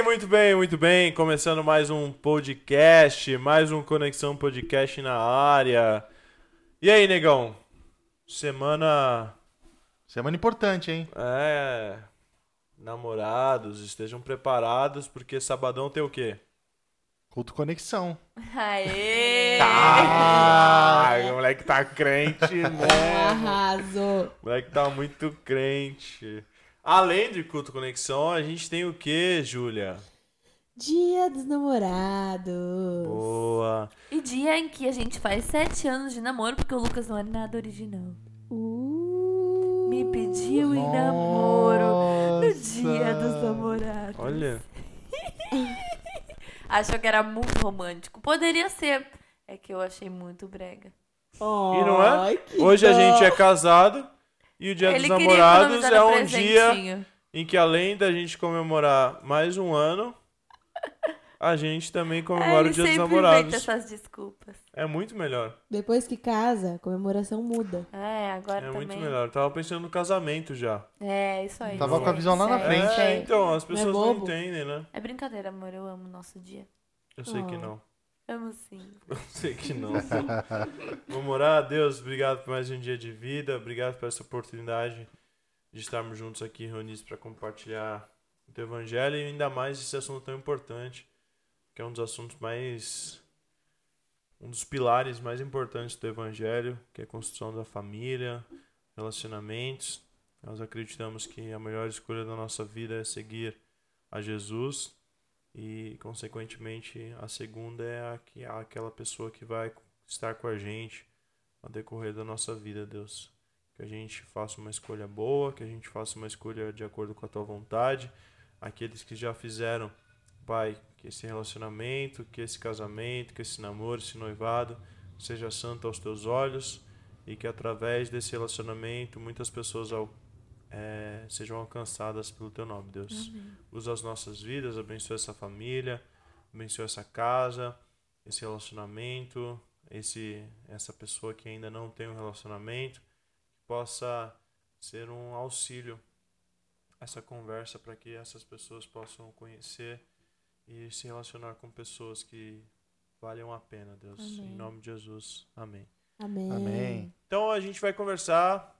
bem, muito bem, muito bem. Começando mais um podcast, mais um Conexão Podcast na área. E aí, negão? Semana. Semana importante, hein? É. Namorados, estejam preparados, porque sabadão tem o quê? Culto Conexão. Aê! Ah, o moleque tá crente, né? Arrasou. O moleque tá muito crente. Além de culto conexão, a gente tem o que, Júlia? Dia dos namorados. Boa. E dia em que a gente faz sete anos de namoro, porque o Lucas não é nada original. Uh. Me pediu em namoro no Nossa. dia dos namorados. Olha. Achou que era muito romântico. Poderia ser. É que eu achei muito brega. E não é? Hoje a dó. gente é casado e o dia Ele dos namorados é um dia em que além da gente comemorar mais um ano, a gente também É, comemora ele o dia dos namorados. essas desculpas. É muito melhor. Depois que casa, a comemoração muda. É, agora É também. muito melhor. Eu tava pensando no casamento já. É, isso aí. Tava com a visão lá na Sério, frente. É, então, as pessoas não, bobo? entendem, né? É brincadeira, amor. Eu amo o nosso dia. Eu sei que Oh. não. Amo sim. Eu sei que não. Vamos orar. Deus, obrigado por mais um dia de vida. Obrigado por essa oportunidade de estarmos juntos aqui reunidos para compartilhar o teu evangelho e ainda mais esse assunto tão importante, que é um dos assuntos mais um dos pilares mais importantes do evangelho, que é a construção da família, relacionamentos. Nós acreditamos que a melhor escolha da nossa vida é seguir a Jesus e, consequentemente, a segunda é a que- aquela pessoa que vai estar com a gente ao decorrer da nossa vida, Deus. Que a gente faça uma escolha boa, que a gente faça uma escolha de acordo com a tua vontade. Aqueles que já fizeram, Pai, que esse relacionamento, que esse casamento, que esse namoro, esse noivado seja santo aos teus olhos e que através desse relacionamento muitas pessoas eh, sejam alcançadas pelo teu nome, Deus usa as nossas vidas, abençoa essa família, abençoa essa casa, esse relacionamento, esse essa pessoa que ainda não tem um relacionamento, que possa ser um auxílio a essa conversa para que essas pessoas possam conhecer e se relacionar com pessoas que valham a pena, Deus. Em Amém. nome de Jesus. Amém. Amém. Amém. Então a gente vai conversar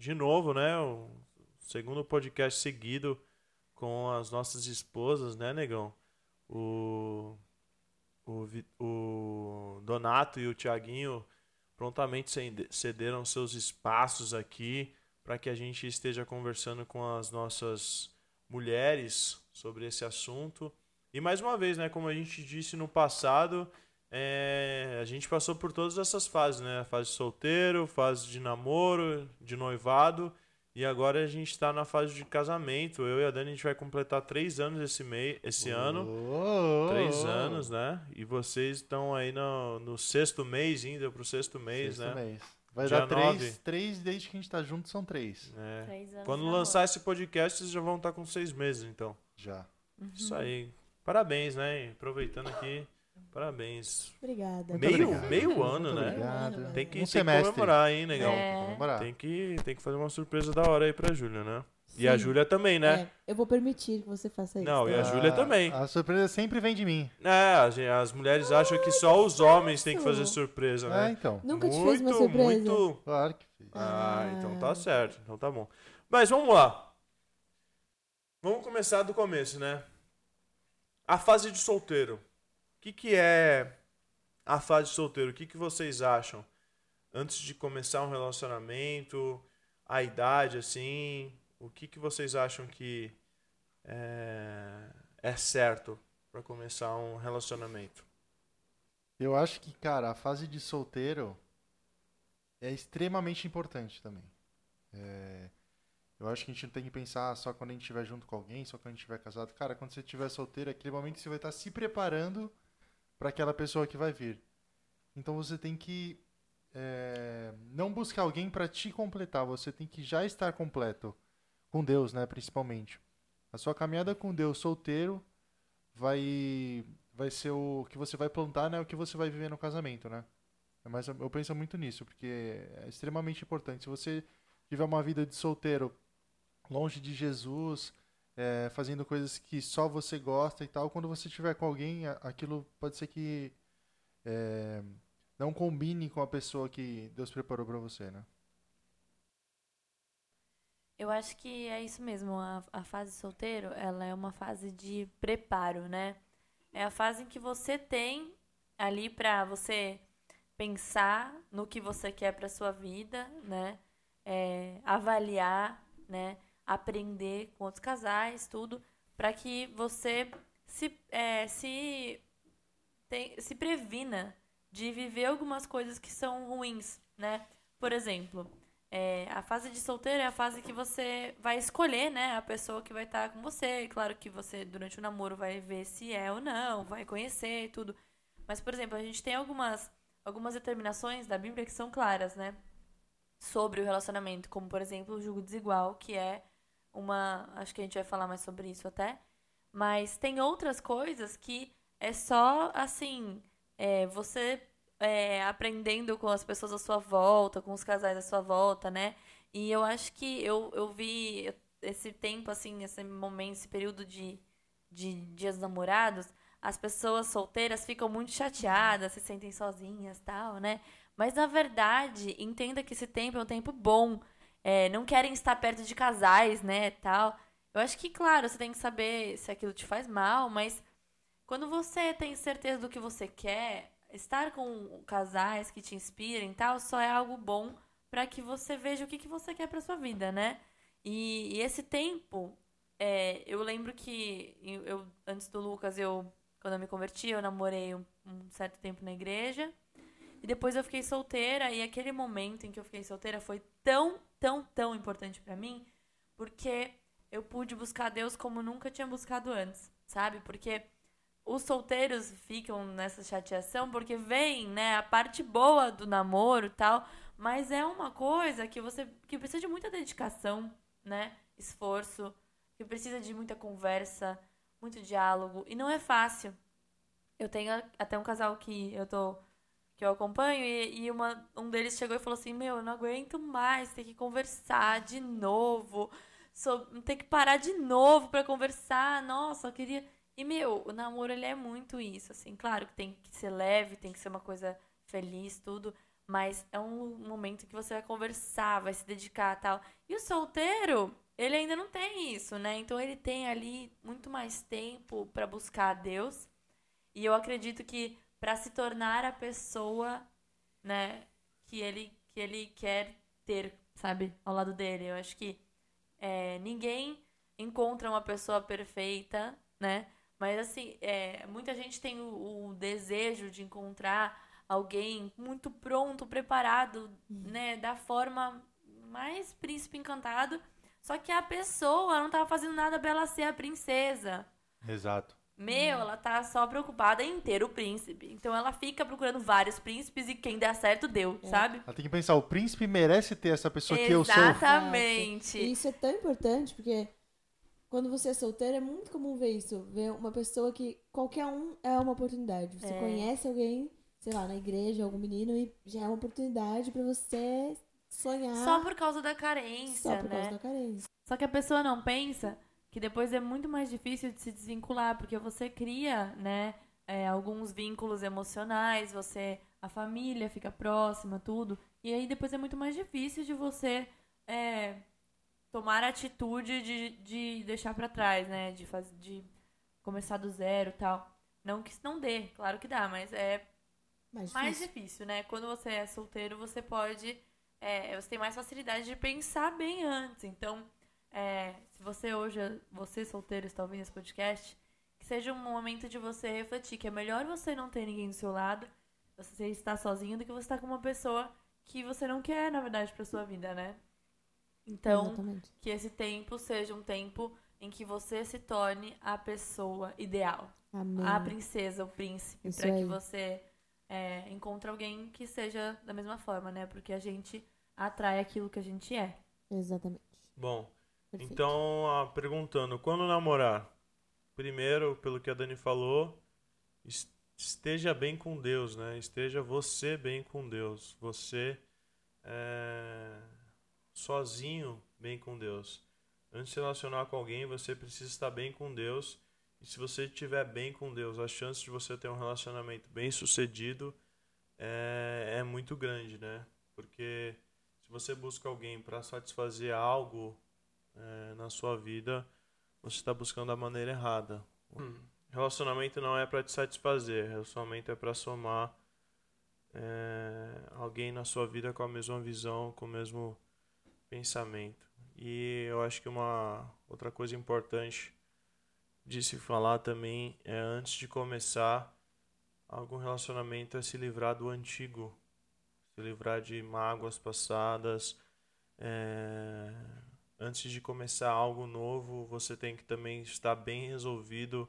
de novo, né? O segundo podcast seguido com as nossas esposas, né, negão? O, o, o Donato e o Tiaguinho prontamente cederam seus espaços aqui para que a gente esteja conversando com as nossas mulheres sobre esse assunto. E mais uma vez, né, como a gente disse no passado, é, a gente passou por todas essas fases, né? Fase de solteiro, fase de namoro, de noivado. E agora a gente está na fase de casamento. Eu e a Dani a gente vai completar três anos esse, mei, esse ano. Oh, oh, Três oh. anos, né? E vocês estão aí no, no sexto mês, indo pro sexto mês, Sexto né? mês. Vai Dia dar três, nove. três desde que a gente tá junto, são três. É. Três anos Quando lançar esse podcast, vocês já vão estar com seis meses, então. Já. namoro. Isso aí. Parabéns, né? Aproveitando aqui, parabéns. Obrigada. Muito Meio, obrigado. meio ano, Muito né? Obrigado. Tem que, Um tem que comemorar, hein, negão? É. Tem que, tem que fazer uma surpresa da hora aí pra Júlia, né? E a Sim. Júlia também, né? É, eu vou permitir que você faça isso. Não, e a tá? Júlia também. A surpresa sempre vem de mim. É, as, as mulheres acham que só os homens têm que fazer surpresa, É, né? então. Nunca te fez uma Muito, surpresa? muito. Claro que fiz. Ah, Ah. então tá certo. Então tá bom. Mas vamos lá. Vamos começar do começo, né? A fase de solteiro. Que, que é a fase solteiro? O que, que vocês acham? Antes de começar um relacionamento, a idade, assim, o que, que vocês acham que é, é certo para começar um relacionamento? Eu acho que, cara, a fase de solteiro é extremamente importante também. É, eu acho que a gente não tem que pensar só quando a gente estiver junto com alguém, só quando a gente estiver casado. Cara, quando você estiver solteiro, é aquele momento você vai estar se preparando para aquela pessoa que vai vir. Então você tem que é, não buscar alguém para te completar, você tem que já estar completo. Com Deus, né, principalmente. A sua caminhada com Deus solteiro vai vai ser o que você vai plantar, né? O que você vai viver no casamento, né? Mais, eu penso muito nisso, porque é extremamente importante. Se você tiver uma vida de solteiro longe de Jesus, é, fazendo coisas que só você gosta e tal. Quando você estiver com alguém, aquilo pode ser que é, não combine com a pessoa que Deus preparou pra você, né? Eu acho que é isso mesmo. A, a fase solteiro, ela é uma fase de preparo, né? É a fase em que você tem ali pra você pensar no que você quer pra sua vida, né? É, avaliar, né? Aprender com outros casais, tudo, pra que você se, é, se, tem- se previna de viver algumas coisas que são ruins, né? Por exemplo, é, a fase de solteiro é a fase que você vai escolher, né, a pessoa que vai estar com você. Claro que você, durante o namoro, vai ver se é ou não, vai conhecer e tudo. Mas, por exemplo, a gente tem algumas, algumas determinações da Bíblia que são claras, né? Sobre o relacionamento, como, por exemplo, o jugo desigual, que é uma. Acho que a gente vai falar mais sobre isso até. Mas tem outras coisas que é só, assim, é, você é, aprendendo com as pessoas à sua volta, com os casais à sua volta, né? E eu acho que eu, eu vi esse tempo, assim, esse momento, esse período de, de dias dos namorados, as pessoas solteiras ficam muito chateadas, se sentem sozinhas tal, né? Mas na verdade, entenda que esse tempo é um tempo bom. É, não querem estar perto de casais, né, tal. Eu acho que, claro, você tem que saber se aquilo te faz mal, mas quando você tem certeza do que você quer, estar com casais que te inspirem e tal, só é algo bom para que você veja o que, que você quer para sua vida, né? E, e esse tempo, é, eu lembro que eu, antes do Lucas, eu quando eu me converti, eu namorei um, um certo tempo na igreja. E depois eu fiquei solteira e aquele momento em que eu fiquei solteira foi tão, tão, tão importante pra mim, porque eu pude buscar Deus como nunca tinha buscado antes, sabe? Porque os solteiros ficam nessa chateação porque vem, né, a parte boa do namoro e tal, mas é uma coisa que você que precisa de muita dedicação, né? Esforço, que precisa de muita conversa, muito diálogo e não é fácil. Eu tenho até um casal que eu tô que eu acompanho e, e uma, um deles chegou e falou assim: "Meu, eu não aguento mais ter que conversar de novo, so, ter que parar de novo pra conversar. Nossa, eu queria e, meu, o namoro, ele é muito isso, assim. Claro que tem que ser leve, tem que ser uma coisa feliz, tudo. Mas é um momento que você vai conversar, vai se dedicar tal. E o solteiro, ele ainda não tem isso, né? Então ele tem ali muito mais tempo pra buscar a Deus. E eu acredito que pra se tornar a pessoa, né, que ele, que ele quer ter, sabe, ao lado dele. Eu acho que é, ninguém encontra uma pessoa perfeita, né? Mas assim, é, muita gente tem o, o desejo de encontrar alguém muito pronto, preparado, né? Da forma mais príncipe encantado. Só que a pessoa não tava fazendo nada pra ela ser a princesa. Exato. Meu, ela tá só preocupada em ter o príncipe. Então ela fica procurando vários príncipes e quem der certo deu, sabe? Ela tem que pensar, o príncipe merece ter essa pessoa que eu sou. Exatamente. E isso é tão importante porque quando você é solteiro é muito comum ver isso. Ver uma pessoa que qualquer um é uma oportunidade. Você É. conhece alguém, sei lá, na igreja, algum menino, e já é uma oportunidade pra você sonhar Só por causa da carência, só por né? causa da carência. Só que a pessoa não pensa que depois é muito mais difícil de se desvincular, porque você cria, né, é, alguns vínculos emocionais, você, a família fica próxima, tudo, e aí depois é muito mais difícil de você é, tomar a atitude de, de deixar pra trás, né, de, faz, de começar do zero e tal. Não que isso não dê, claro que dá, mas é Mais mais difícil. difícil, né? Quando você é solteiro, você pode. é, você tem mais facilidade de pensar bem antes. Então, é, se você hoje, você solteiro, está ouvindo esse podcast, que seja um momento de você refletir que é melhor você não ter ninguém do seu lado, você estar sozinho, do que você estar com uma pessoa que você não quer, na verdade, pra sua vida, né? Então, Exatamente. que esse tempo seja um tempo em que você se torne a pessoa ideal Amém. a princesa, o príncipe, Isso pra que você é, encontre alguém que seja da mesma forma, né? Porque a gente atrai aquilo que a gente é. Exatamente. Bom, Então, ah, perguntando, quando namorar? Primeiro, pelo que a Dani falou, es- esteja bem com Deus, né? Esteja você bem com Deus. Você é, sozinho bem com Deus. Antes de se relacionar com alguém, você precisa estar bem com Deus. E se você estiver bem com Deus, a chance de você ter um relacionamento bem sucedido é, é muito grande, né? Porque se você busca alguém para satisfazer algo é, na sua vida, você está buscando da maneira errada. Hum. Relacionamento não é para te satisfazer, relacionamento é para somar é, alguém na sua vida com a mesma visão, com o mesmo pensamento. E eu acho que uma outra coisa importante de se falar também é antes de começar algum relacionamento é se livrar do antigo, se livrar de mágoas passadas. É, antes de começar algo novo, você tem que também estar bem resolvido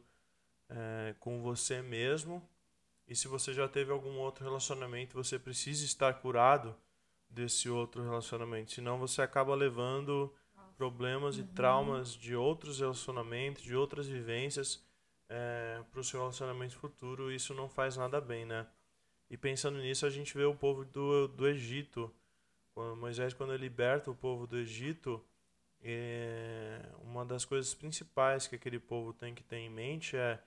é, com você mesmo. E se você já teve algum outro relacionamento, você precisa estar curado desse outro relacionamento. Senão você acaba levando problemas uhum. e traumas de outros relacionamentos, de outras vivências é, para o seu relacionamento futuro. E isso não faz nada bem, né? E pensando nisso, a gente vê o povo do, do Egito. Quando Moisés, quando ele liberta o povo do Egito, é, uma das coisas principais que aquele povo tem que ter em mente é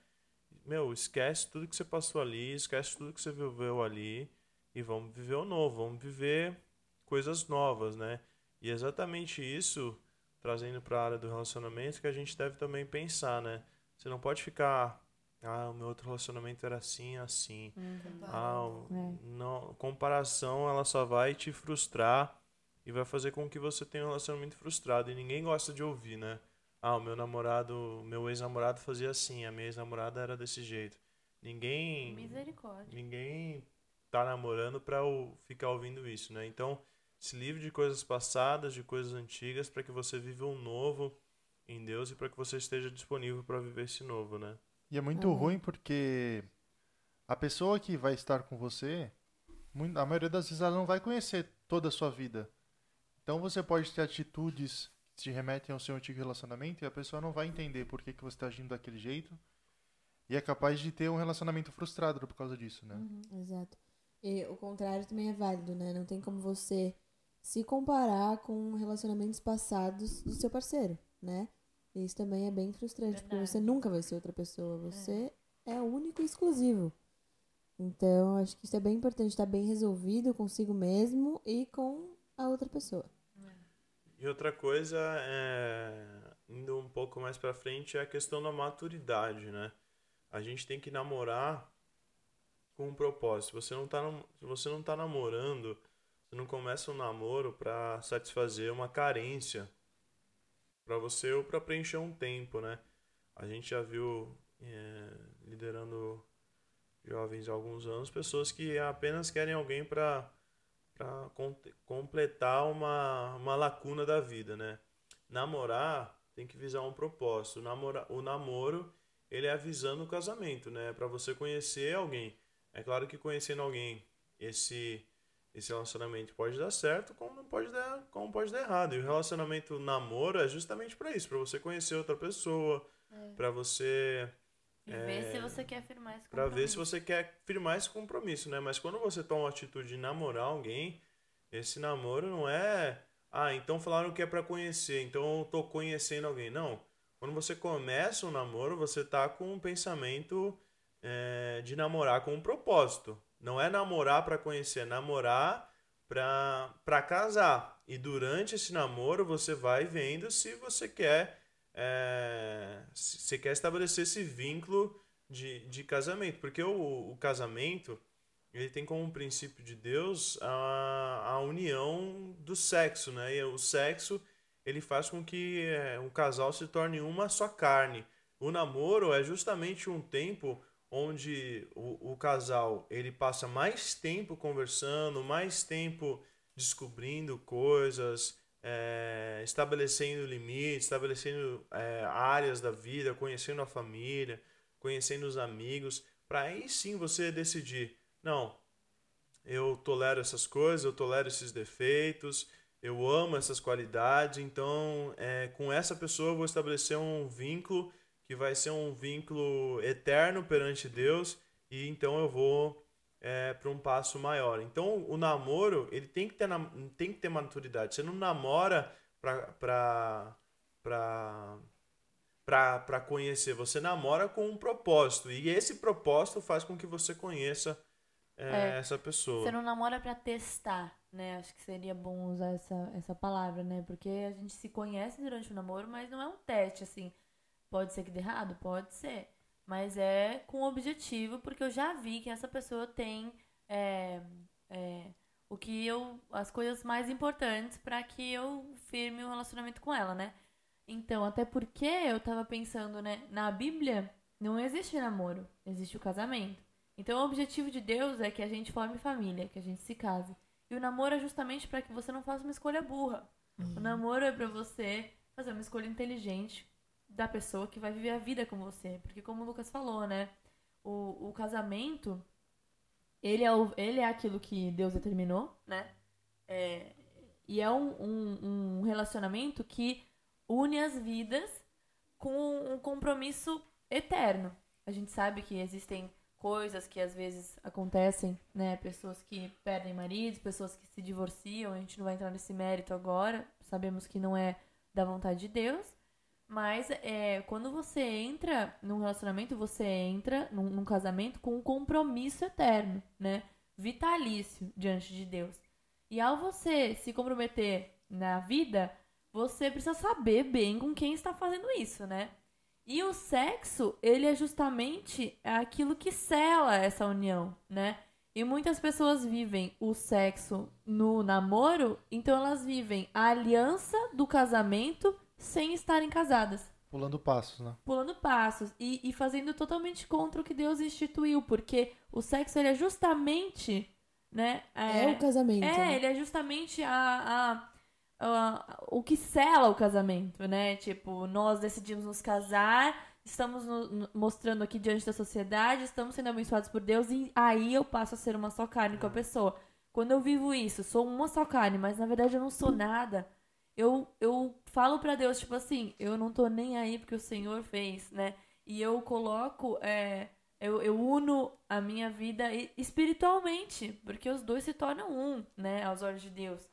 meu, esquece tudo que você passou ali, esquece tudo que você viveu ali e vamos viver o novo, vamos viver coisas novas, né? E é exatamente isso, trazendo para a área do relacionamento, que a gente deve também pensar, né? Você não pode ficar, ah, o meu outro relacionamento era assim, assim. Uhum. Ah, é. não, comparação ela só vai te frustrar e vai fazer com que você tenha um relacionamento frustrado e ninguém gosta de ouvir, né? Ah, o meu namorado, meu ex-namorado fazia assim, a minha ex-namorada era desse jeito. Ninguém. Misericórdia. Ninguém tá namorando pra ficar ouvindo isso, né? Então, se livre de coisas passadas, de coisas antigas, para que você viva um novo em Deus e para que você esteja disponível para viver esse novo, né? E é muito uhum. ruim porque a pessoa que vai estar com você, a maioria das vezes ela não vai conhecer toda a sua vida. Então você pode ter atitudes que te remetem ao seu antigo relacionamento e a pessoa não vai entender por que, que você está agindo daquele jeito. E é capaz de ter um relacionamento frustrado por causa disso, né? Uhum, exato. E o contrário também é válido, né? Não tem como você se comparar com relacionamentos passados do seu parceiro, né? Isso também é bem frustrante, Verdade. porque você nunca vai ser outra pessoa. Você é, é único e exclusivo. Então, acho que isso é bem importante, estar bem resolvido consigo mesmo e com a outra pessoa. E outra coisa, é, indo um pouco mais para frente, é a questão da maturidade, né? A gente tem que namorar com um propósito. Você não tá, você não tá namorando, você não começa um namoro para satisfazer uma carência para você ou para preencher um tempo, né? A gente já viu é, liderando jovens há alguns anos pessoas que apenas querem alguém para para completar uma, uma lacuna da vida, né? Namorar tem que visar um propósito. O, namora, o namoro, ele é avisando o casamento, né? Para você conhecer alguém. É claro que conhecendo alguém, esse esse relacionamento pode dar certo, como não pode dar, como pode dar errado. E o relacionamento namoro é justamente para isso, para você conhecer outra pessoa, é. para você e é, ver se você quer firmar esse compromisso. Pra ver se você quer firmar esse compromisso, né? Mas quando você toma a atitude de namorar alguém, esse namoro não é. Ah, então falaram que é para conhecer, então eu tô conhecendo alguém. Não. Quando você começa um namoro, você tá com um pensamento é, de namorar com um propósito. Não é namorar para conhecer, é namorar para casar. E durante esse namoro você vai vendo se você quer é, você quer estabelecer esse vínculo de, de casamento, porque o, o casamento ele tem como princípio de Deus a, a união do sexo, né? E o sexo ele faz com que é, um casal se torne uma só carne. O namoro é justamente um tempo onde o, o casal ele passa mais tempo conversando, mais tempo descobrindo coisas, é, estabelecendo limites, estabelecendo é, áreas da vida, conhecendo a família, conhecendo os amigos, para aí sim você decidir, não, eu tolero essas coisas, eu tolero esses defeitos, eu amo essas qualidades, então é, com essa pessoa eu vou estabelecer um vínculo que vai ser um vínculo eterno perante Deus e então eu vou é, para um passo maior. Então, o namoro, ele tem que ter, tem que ter maturidade. Você não namora para pra conhecer. Você namora com um propósito. E esse propósito faz com que você conheça é, É. essa pessoa. Você não namora pra testar, né? Acho que seria bom usar essa, essa palavra, né? Porque a gente se conhece durante o namoro, mas não é um teste, assim. Pode ser que dê errado? Pode ser. Mas é com objetivo, porque eu já vi que essa pessoa tem é, é, o que eu. as coisas mais importantes pra que eu firme o relacionamento com ela, né? Então, até porque eu tava pensando, né? Na Bíblia não existe namoro, existe o casamento. Então, o objetivo de Deus é que a gente forme família, que a gente se case. E o namoro é justamente para que você não faça uma escolha burra. O namoro é para você fazer uma escolha inteligente da pessoa que vai viver a vida com você. Porque, como o Lucas falou, né? O, o casamento, ele é, o, ele é aquilo que Deus determinou, né? É, e é um, um, um relacionamento que une as vidas com um compromisso eterno. A gente sabe que existem coisas que às vezes acontecem, né? Pessoas que perdem maridos, pessoas que se divorciam. A gente não vai entrar nesse mérito agora. Sabemos que não é da vontade de Deus. Mas é, quando você entra num relacionamento, você entra num, num casamento com um compromisso eterno, né? Vitalício diante de Deus. E ao você se comprometer na vida, você precisa saber bem com quem está fazendo isso, né? E o sexo, ele é justamente aquilo que sela essa união, né? E muitas pessoas vivem o sexo no namoro, então elas vivem a aliança do casamento sem estarem casadas Pulando passos, né? pulando passos e, e fazendo totalmente contra o que Deus instituiu, porque o sexo ele é justamente, né? É, o casamento. É, né? ele é justamente a, a, a- o que sela o casamento, né? Tipo, nós decidimos nos casar, estamos no- no- mostrando aqui diante da sociedade, estamos sendo abençoados por Deus e aí eu passo a ser uma só carne com a pessoa. Quando eu vivo isso, sou uma só carne, mas na verdade eu não sou nada. Eu, eu falo pra Deus, tipo assim, eu não tô nem aí porque o Senhor fez, né? E eu coloco, é, eu, eu uno a minha vida espiritualmente, porque os dois se tornam um, né, aos olhos de Deus.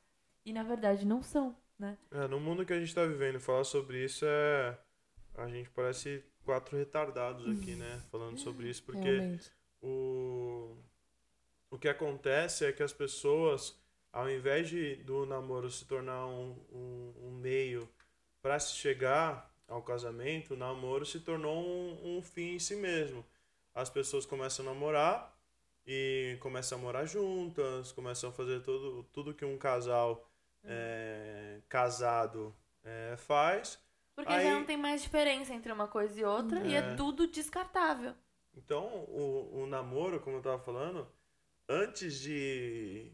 E na verdade não são, né? É, no mundo que a gente tá vivendo, falar sobre isso é. A gente parece quatro retardados aqui, né? Falando sobre isso, porque Realmente. o, o que acontece é que as pessoas, ao invés de do namoro se tornar um, um, um meio para se chegar ao casamento, o namoro se tornou um, um fim em si mesmo. As pessoas começam a namorar e começam a morar juntas, começam a fazer tudo, tudo que um casal é, casado é, faz. Porque Aí- já não tem mais diferença entre uma coisa e outra e é É. tudo descartável. Então, o, o namoro, como eu tava falando, antes de,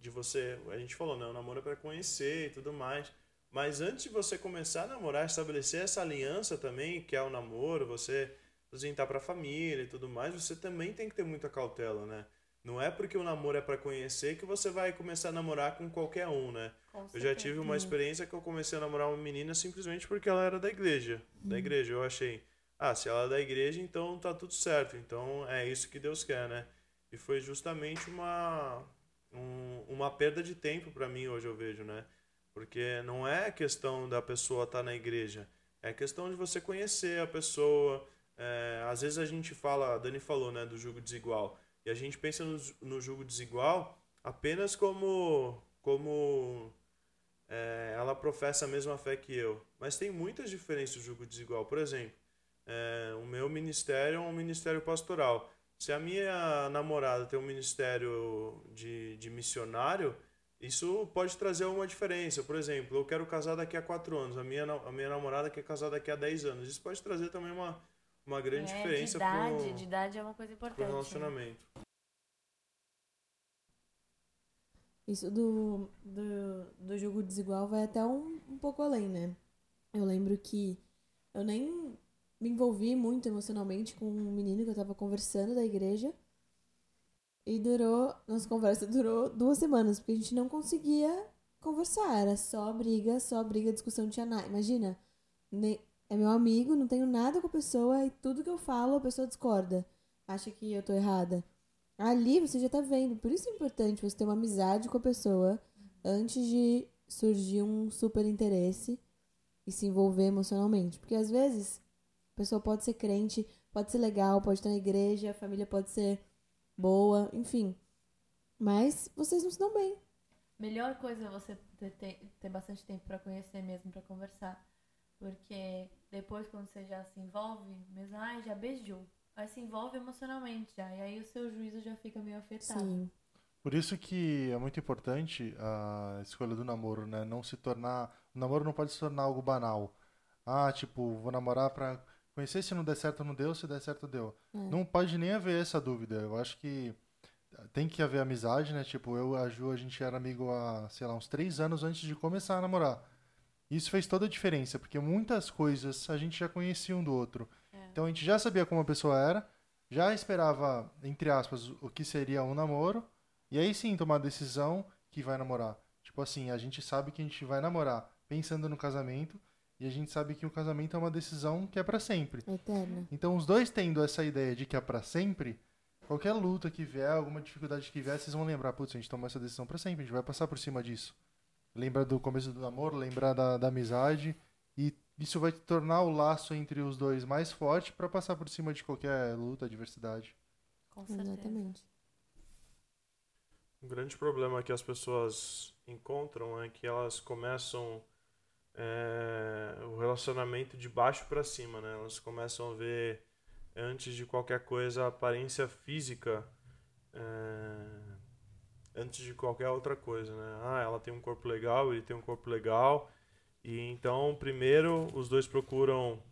de você. A gente falou, né? O namoro é pra conhecer e tudo mais. Mas antes de você começar a namorar, estabelecer essa aliança também, que é o namoro, você apresentar pra família e tudo mais, você também tem que ter muita cautela, né? Não é porque o namoro é pra conhecer que você vai começar a namorar com qualquer um, né? Eu já tive uma experiência que eu comecei a namorar uma menina simplesmente porque ela era da igreja. Da igreja. Eu achei, ah, se ela é da igreja, então tá tudo certo. Então é isso que Deus quer, né? E foi justamente uma, um- uma perda de tempo pra mim hoje, eu vejo, né? Porque não é questão da pessoa estar na igreja. É questão de você conhecer a pessoa. É, às vezes a gente fala, a Dani falou, né, do julgo desigual. E a gente pensa no, no desigual apenas como, como é, ela professa a mesma fé que eu. Mas tem muitas diferenças do julgo desigual. Por exemplo, é, o meu ministério é um ministério pastoral. Se a minha namorada tem um ministério de, de missionário, isso pode trazer uma diferença. Por exemplo, eu quero casar daqui a quatro anos, a minha, a minha namorada quer casar daqui a 10 anos. Isso pode trazer também uma, uma grande É, diferença de idade, pro, de idade é uma coisa pro importante. né? relacionamento. Isso do, do, do jogo desigual vai até um, um pouco além, né? Eu lembro que eu nem me envolvi muito emocionalmente com um menino que eu tava conversando da igreja. E durou, nossa conversa durou duas semanas, porque a gente não conseguia conversar. Era só briga, só briga, discussão, tinha nada. Imagina, é meu amigo, não tenho nada com a pessoa e tudo que eu falo a pessoa discorda. Acha que eu tô errada. Ali você já tá vendo. Por isso é importante você ter uma amizade com a pessoa antes de surgir um super interesse. e se envolver emocionalmente. Porque às vezes pessoa pode ser crente, pode ser legal, pode estar na igreja, a família pode ser boa, enfim. Mas vocês não se dão bem. Melhor coisa é você ter, ter, ter bastante tempo pra conhecer mesmo, pra conversar. Porque depois, quando você já se envolve, mesmo, ai, já beijou. Aí se envolve emocionalmente já. E aí o seu juízo já fica meio afetado. Sim. Por isso que é muito importante a escolha do namoro, né? Não se tornar. O namoro não pode se tornar algo banal. Ah, tipo, vou namorar pra conhecer se não der certo, não deu, se der certo, deu. É. Não pode nem haver essa dúvida. Eu acho que tem que haver amizade, né? Tipo, eu e a Ju, a gente era amigo há, sei lá, uns três anos antes de começar a namorar. Isso fez toda a diferença, porque muitas coisas a gente já conhecia um do outro. É. Então a gente já sabia como a pessoa era, já esperava, entre aspas, o que seria um namoro, e aí sim tomar a decisão que vai namorar. Tipo assim, a gente sabe que a gente vai namorar pensando no casamento, e a gente sabe que o casamento é uma decisão que é pra sempre. Eterna. Então, os dois tendo essa ideia de que é pra sempre, qualquer luta que vier, alguma dificuldade que vier, vocês vão lembrar, putz, a gente tomou essa decisão pra sempre, a gente vai passar por cima disso. Lembra do começo do namoro, lembrar da, da amizade, e isso vai tornar o laço entre os dois mais forte pra passar por cima de qualquer luta, adversidade. Com certeza. Exatamente. Um grande problema que as pessoas encontram é que elas começam é, o relacionamento de baixo para cima, né? Elas começam a ver antes de qualquer coisa a aparência física é, antes de qualquer outra coisa, né? Ah, ela tem um corpo legal, ele tem um corpo legal e então primeiro os dois procuram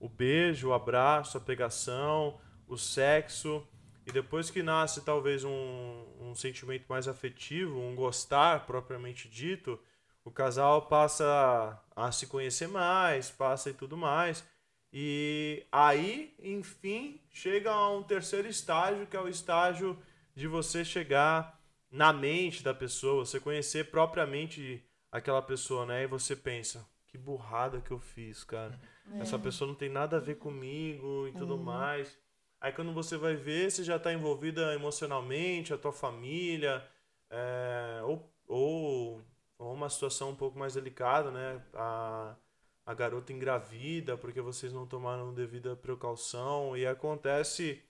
o beijo, o abraço, a pegação, o sexo e depois que nasce talvez um, um sentimento mais afetivo, um gostar propriamente dito, o casal passa a se conhecer mais, passa e tudo mais. E aí, enfim, chega a um terceiro estágio, que é o estágio de você chegar na mente da pessoa, você conhecer propriamente aquela pessoa, né? E você pensa, que burrada que eu fiz, cara. É. Essa pessoa não tem nada a ver comigo e tudo Uhum. mais. Aí quando você vai ver, você já está envolvida emocionalmente, a tua família, é, ou, ou, ou uma situação um pouco mais delicada, né? A, a garota engravida porque vocês não tomaram devida precaução e acontece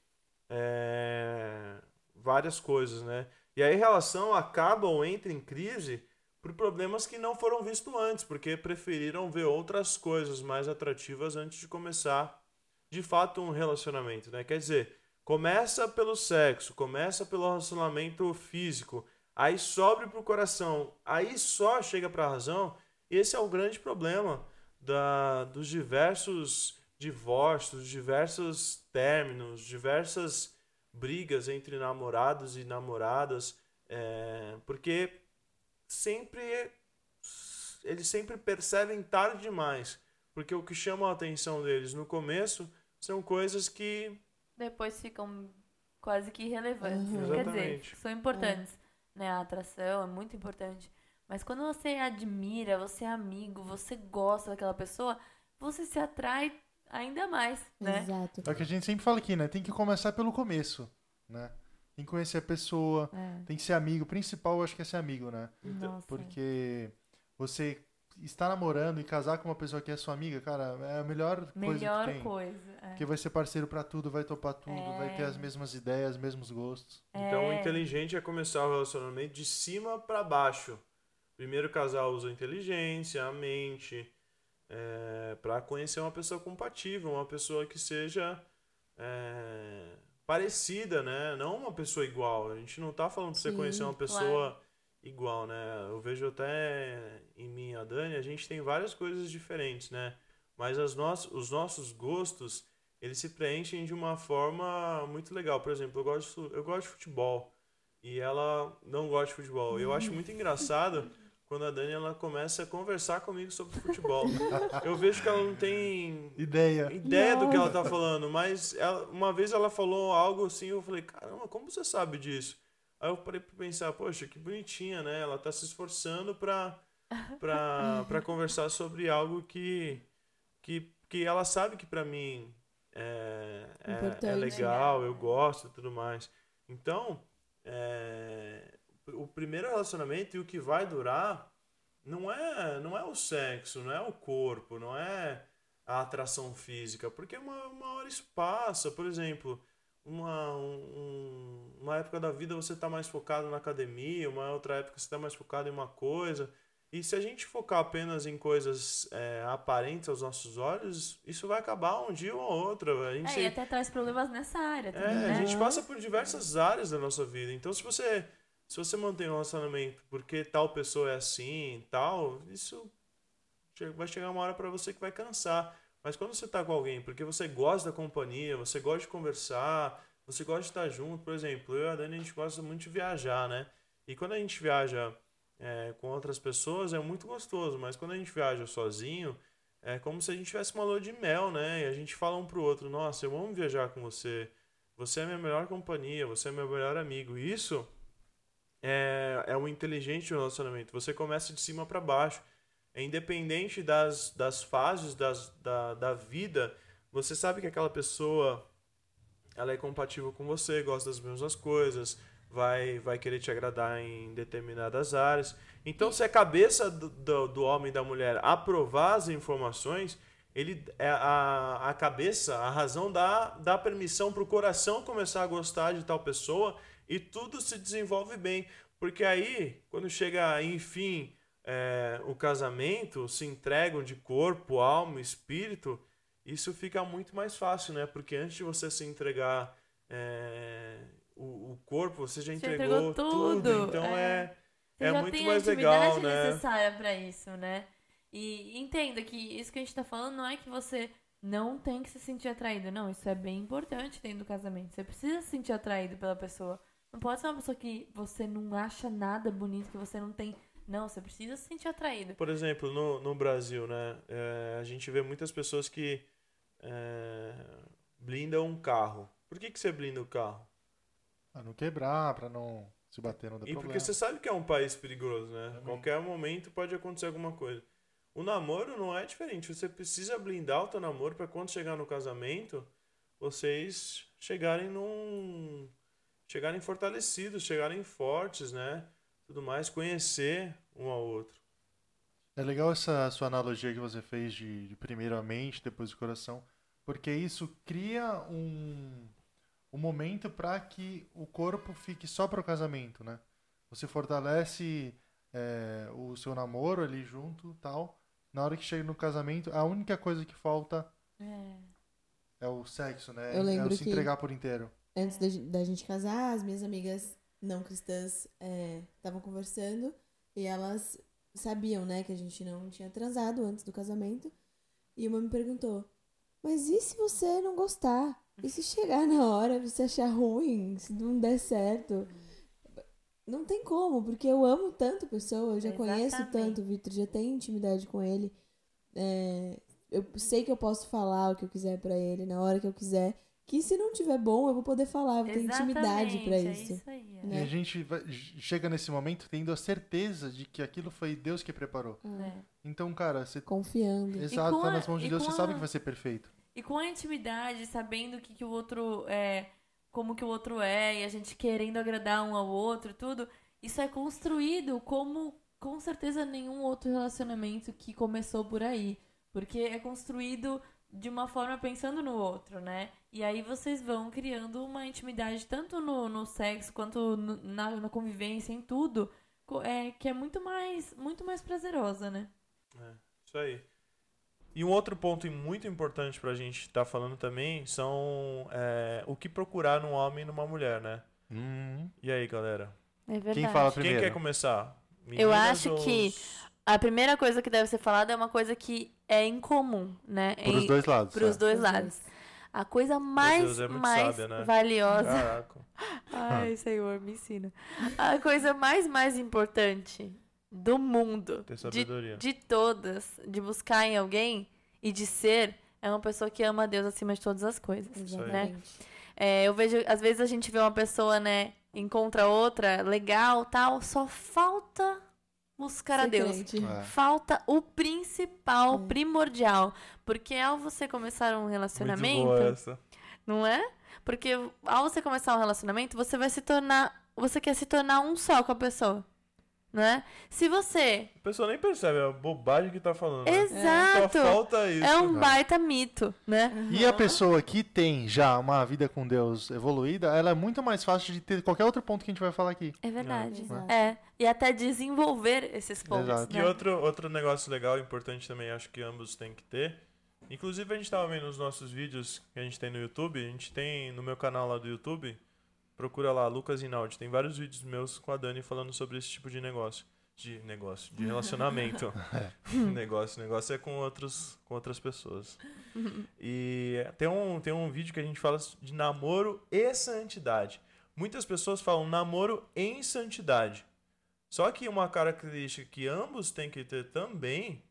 é, várias coisas, né? E aí a relação acaba ou entra em crise por problemas que não foram vistos antes, porque preferiram ver outras coisas mais atrativas antes de começar de fato um relacionamento, né? Quer dizer, começa pelo sexo, começa pelo relacionamento físico, aí sobe pro coração, aí só chega pra razão. Esse é o grande problema da, dos diversos divórcios, diversos términos, diversas brigas entre namorados e namoradas, é, porque sempre eles sempre percebem tarde demais, porque o que chama a atenção deles no começo são coisas que Depois ficam quase que irrelevantes. Uhum. Quer dizer, são importantes. Né? A atração é muito importante. Mas quando você admira, você é amigo, você gosta daquela pessoa, você se atrai ainda mais, né? Exato. É o que a gente sempre fala aqui, né? Tem que começar pelo começo, né? Tem que conhecer a pessoa, É. tem que ser amigo. O principal, eu acho que é ser amigo, né? Nossa. Porque você estar namorando e casar com uma pessoa que é sua amiga, cara, é a melhor coisa Melhor que tem. coisa. é. Porque vai ser parceiro pra tudo, vai topar tudo, vai ter É. as mesmas ideias, os mesmos gostos. Então, o É. inteligente é começar o relacionamento de cima para baixo. Primeiro o casal usa a inteligência, a mente, para conhecer uma pessoa compatível, uma pessoa que seja é, parecida, né? Não uma pessoa igual. A gente não tá falando para você Sim, conhecer uma claro. Igual, né? Eu vejo até em mim e a Dani, a gente tem várias coisas diferentes, né? Mas as nossas, os nossos gostos, eles se preenchem de uma forma muito legal. Por exemplo, eu gosto, eu gosto de futebol e ela não gosta de futebol. Eu acho muito engraçado quando a Dani ela começa a conversar comigo sobre futebol. Eu vejo que ela não tem Ideia. ideia do que ela tá falando, mas ela- uma vez ela falou algo assim, eu falei, caramba, como você sabe disso? Aí eu parei pra pensar, poxa, que bonitinha, né? Ela tá se esforçando pra, pra, pra conversar sobre algo que, que, que ela sabe que pra mim é, é, é legal, eu gosto e tudo mais. Então, é, o primeiro relacionamento e o que vai durar não é, não é o sexo, não é o corpo, não é a atração física, porque uma, uma hora isso passa. Por exemplo, uma, um, uma época da vida você está mais focado na academia, uma outra época você está mais focado em uma coisa. E se a gente focar apenas em coisas é, aparentes aos nossos olhos, isso vai acabar um dia ou outro. A gente é, e até traz problemas nessa área também, é, né? a gente passa por diversas áreas da nossa vida. Então, se você se você mantém um relacionamento porque tal pessoa é assim, tal, isso vai chegar uma hora para você que vai cansar. Mas quando você tá com alguém porque você gosta da companhia, você gosta de conversar, você gosta de estar junto, por exemplo, eu e a Dani a gente gosta muito de viajar, né? E quando a gente viaja é, com outras pessoas é muito gostoso, mas quando a gente viaja sozinho, é como se a gente tivesse uma lua de mel, né? E a gente fala um pro outro, nossa, eu amo viajar com você, você é minha melhor companhia, você é meu melhor amigo. Isso é, é o inteligente relacionamento. Você começa de cima para baixo. É independente das, das fases das, da, da vida, você sabe que aquela pessoa ela é compatível com você, gosta das mesmas coisas, vai, vai querer te agradar em determinadas áreas. Então, se a cabeça do, do, do homem e da mulher aprovar as informações, ele é a, a cabeça, a razão dá, dá permissão para o coração começar a gostar de tal pessoa e tudo se desenvolve bem. Porque aí, quando chega, enfim, é, o casamento, se entregam de corpo, alma, espírito, isso fica muito mais fácil, né? Porque antes de você se entregar é, o, o, corpo, você já entregou, entregou tudo. tudo. Então é, é, é muito mais legal, né? necessária para isso, né? E entenda que isso que a gente tá falando não é que você não tem que se sentir atraído. Não, isso é bem importante dentro do casamento. Você precisa se sentir atraído pela pessoa. Não pode ser uma pessoa que você não acha nada bonito, que você não tem. Não, você precisa se sentir atraído. Por exemplo, no, no Brasil, né? É, a gente vê muitas pessoas que é, blindam um carro. Por que, que você blinda o carro? Pra não quebrar, pra não se bater, não dar E problema. porque você sabe que é um país perigoso, né? Também. Qualquer momento pode acontecer alguma coisa. O namoro não é diferente. Você precisa blindar o teu namoro para quando chegar no casamento, vocês chegarem num chegarem fortalecidos, chegarem fortes, né? Tudo mais, conhecer um ao outro. É legal essa sua analogia que você fez de, de primeiro a mente, depois o coração, porque isso cria um, um momento para que o corpo fique só para o casamento, né? Você fortalece é, o seu namoro ali junto, tal. Na hora que chega no casamento, a única coisa que falta é, é o sexo, né? Eu lembro é o se que- entregar por inteiro. antes da, da gente casar, as minhas amigas não cristãs estavam conversando e elas sabiam, né, que a gente não tinha transado antes do casamento. E uma me perguntou: Mas e se você não gostar? E se chegar na hora você achar ruim? Se não der certo? Não tem como, porque eu amo tanto a pessoa, eu já conheço Exatamente. tanto o Victor, já tenho intimidade com ele. É, eu sei que eu posso falar o que eu quiser pra ele na hora que eu quiser. Que se não tiver bom, eu vou poder falar, eu vou ter intimidade pra Exatamente, isso. É isso aí. é. Né? E a gente vai- chega nesse momento tendo a certeza de que aquilo foi Deus que preparou. É. Então, cara, você Confiando. exato, tá nas mãos de Deus, você sabe que vai ser perfeito. E com a intimidade, sabendo que, que o outro é, como que o outro é, e a gente querendo agradar um ao outro, tudo, isso é construído como com certeza nenhum outro relacionamento que começou por aí. Porque é construído de uma forma pensando no outro, né? E aí vocês vão criando uma intimidade tanto no, no sexo quanto no- na, na convivência, em tudo, é, que é muito mais, muito mais prazerosa, né? É, isso aí. E um outro ponto muito importante pra gente estar falando também são é, o que procurar num homem e numa mulher, né? E aí, galera? É verdade. Quem fala Quem primeiro? quer começar? Eu Meninas acho ou que- os- A primeira coisa que deve ser falada é uma coisa que é incomum, né? Por os Em- dois lados. pros é. dois Os lados. A coisa mais, é mais sábia, né? valiosa. Caraca. Ai, Senhor, me ensina. A coisa mais, mais importante do mundo, de, de todas, de buscar em alguém e de ser, é uma pessoa que ama a Deus acima de todas as coisas. Exatamente. É, eu vejo, às vezes a gente vê uma pessoa, né, encontra outra, legal, tal, só falta buscar a Deus. É. Falta o principal, É. primordial. Porque ao você começar um Muito relacionamento, boa essa. não é? Porque ao você começar um relacionamento, você vai se tornar. Você quer se tornar um só com a pessoa. Né? Se você. A pessoa nem percebe a bobagem que tá falando. né? Exato! Só falta isso. É um né? baita mito, né? E a pessoa que tem já uma vida com Deus evoluída, ela é muito mais fácil de ter qualquer outro ponto que a gente vai falar aqui. É verdade. Exato. É. E até desenvolver esses pontos. Exato. E Né? outro, outro negócio legal e importante também, acho que ambos têm que ter. Inclusive, a gente tava vendo os nossos vídeos que a gente tem no YouTube. A gente tem no meu canal lá do YouTube. Procura lá, Lucas Inaldi. Tem vários vídeos meus com a Dani falando sobre esse tipo de negócio. De negócio, de relacionamento. negócio, negócio é com, outros, com outras pessoas. E tem um, tem um vídeo que a gente fala de namoro e santidade. Muitas pessoas falam namoro em santidade. Só que uma característica que ambos têm que ter também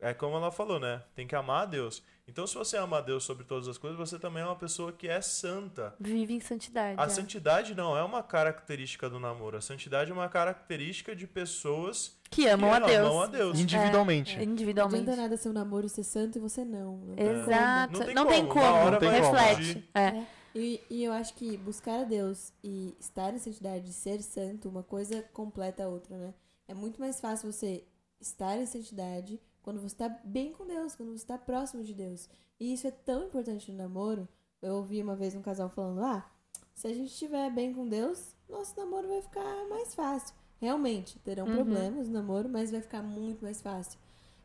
é como ela falou, né? Tem que amar a Deus. Então, se você ama a Deus sobre todas as coisas, você também é uma pessoa que é santa. Vive em santidade. A é. santidade não é uma característica do namoro. A santidade é uma característica de pessoas Que que amam a Deus. amam a Deus. Individualmente. Não Individualmente. adianta nada ser um namoro ser santo e você não. Não tem Exato. Não tem Não tem como. como. Uma hora vai Reflete. fugir. É. como. E, e eu acho que buscar a Deus e estar em santidade, ser santo, uma coisa completa a outra, né? É muito mais fácil você estar em santidade quando você está bem com Deus, quando você está próximo de Deus. E isso é tão importante no namoro. Eu ouvi uma vez um casal falando: ah, se a gente estiver bem com Deus, nosso namoro vai ficar mais fácil. Realmente, terão Uhum. problemas no namoro, mas vai ficar muito mais fácil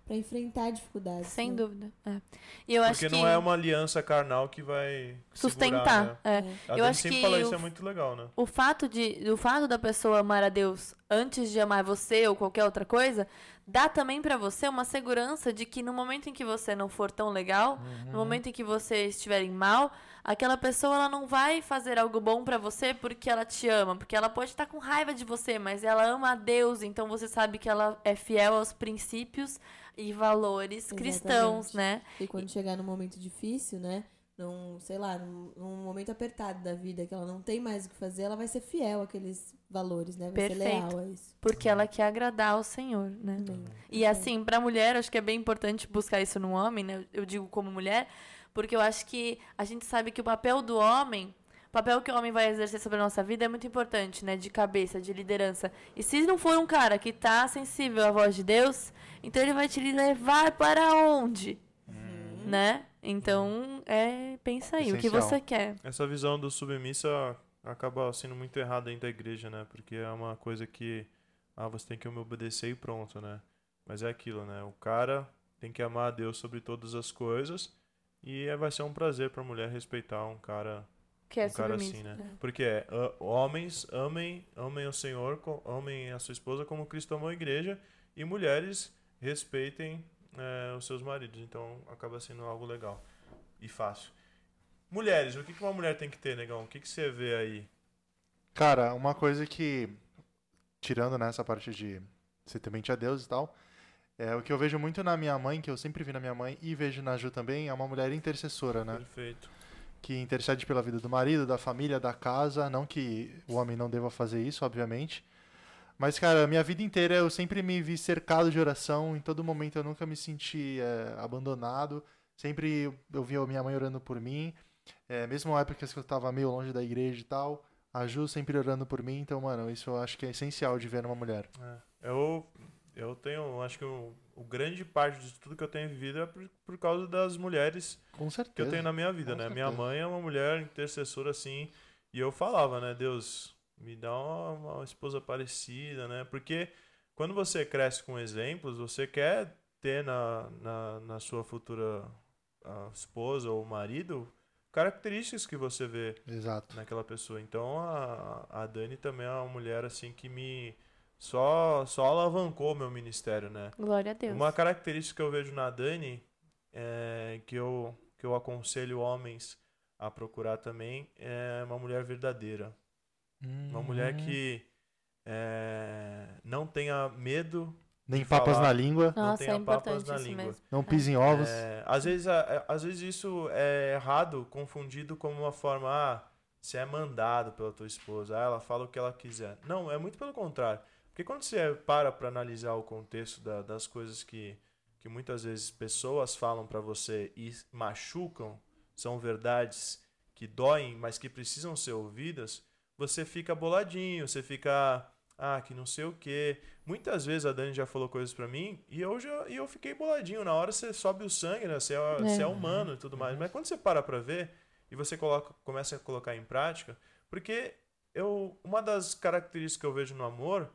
para enfrentar dificuldades. Sem né? dúvida. É. E eu acho Porque que não é uma aliança carnal que vai sustentar. Segurar, né? é. A Eu acho sempre que fala o- isso, é muito legal, né? O fato de o fato da pessoa amar a Deus antes de amar você ou qualquer outra coisa, dá também pra você uma segurança de que no momento em que você não for tão legal, Uhum. no momento em que você estiver em mal, aquela pessoa ela não vai fazer algo bom pra você porque ela te ama, porque ela pode estar com raiva de você, mas ela ama a Deus, então você sabe que ela é fiel aos princípios e valores cristãos, Exatamente. né? E quando chegar num momento difícil, né? Num, sei lá, num, num momento apertado da vida, que ela não tem mais o que fazer, ela vai ser fiel àqueles valores, né? Vai ser Perfeito. leal a isso. Porque ela quer agradar ao Senhor, né? E assim, pra mulher, acho que é bem importante buscar isso no homem, né? Eu digo como mulher, porque eu acho que a gente sabe que o papel do homem, o papel que o homem vai exercer sobre a nossa vida é muito importante, né? De cabeça, de liderança. E se não for um cara que tá sensível à voz de Deus, então ele vai te levar para onde? Né? Então, é, pensa aí, o que você quer. Essa visão do submissa acaba sendo muito errada dentro da igreja, né? Porque é uma coisa que ah, você tem que me obedecer e pronto, né? Mas é aquilo, né? O cara tem que amar a Deus sobre todas as coisas e é- vai ser um prazer pra mulher respeitar um cara, Que é um cara assim, né? Porque é, ah, homens amem, amem o Senhor, amem a sua esposa como Cristo amou a igreja e mulheres respeitem eh, os seus maridos. Então acaba sendo algo legal e fácil. Mulheres, o que que uma mulher tem que ter, negão? O que que você vê aí? Cara, uma coisa que, tirando nessa parte de ser temente a Deus e tal, é o que eu vejo muito na minha mãe, que eu sempre vi na minha mãe e vejo na Ju também, é uma mulher intercessora, né? Perfeito. Que intercede pela vida do marido, da família, da casa. Não que o homem não deva fazer isso, obviamente. Mas, cara, a minha vida inteira eu sempre me vi cercado de oração. Em todo momento eu nunca me senti é, abandonado. Sempre eu via minha mãe orando por mim. É, mesmo épocas que eu tava meio longe da igreja e tal. A Ju sempre orando por mim. Então, mano, isso eu acho que é essencial de ver numa mulher. É, eu, eu tenho, acho que o, o grande parte de tudo que eu tenho vivido é por, por causa das mulheres Com certeza. que eu tenho na minha vida, Com né? certeza. Minha mãe é uma mulher intercessora assim, e eu falava, né, Deus, me dá uma, uma esposa parecida, né? Porque quando você cresce com exemplos, você quer ter na, na, na sua futura esposa ou marido características que você vê Exato. naquela pessoa. Então a, a Dani também é uma mulher assim que me só só alavancou meu ministério, né? Glória a Deus. Uma característica que eu vejo na Dani é que eu que eu aconselho homens a procurar também é uma mulher verdadeira, uma mulher Hum. que é, não tenha medo, Nem papas falar. na língua, não Nossa, é tenha papas importante na isso língua. mesmo. não pise em ovos. É, às, vezes, é, às vezes isso é errado, confundido como uma forma, ah, você é mandado pela tua esposa, ah, ela fala o que ela quiser. Não, é muito pelo contrário. Porque quando você para para analisar o contexto da- das coisas que, que muitas vezes pessoas falam para você e machucam, são verdades que doem, mas que precisam ser ouvidas, você fica boladinho, você fica ah, que não sei o quê. Muitas vezes a Dani já falou coisas pra mim e eu, já, e eu fiquei boladinho. Na hora você sobe o sangue, né? Você é, você é humano e tudo mais. Mas quando você para pra ver e você coloca, começa a colocar em prática, porque eu, uma das características que eu vejo no amor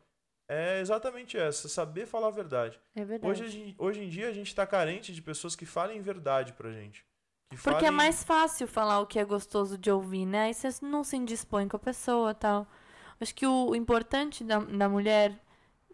é exatamente essa, saber falar a verdade. É verdade. Hoje, hoje em dia a gente tá carente de pessoas que falem verdade pra gente. Que Porque é mais fácil falar o que é gostoso de ouvir, né? Aí você não se indispõe com a pessoa tal. Acho que o importante da, da mulher,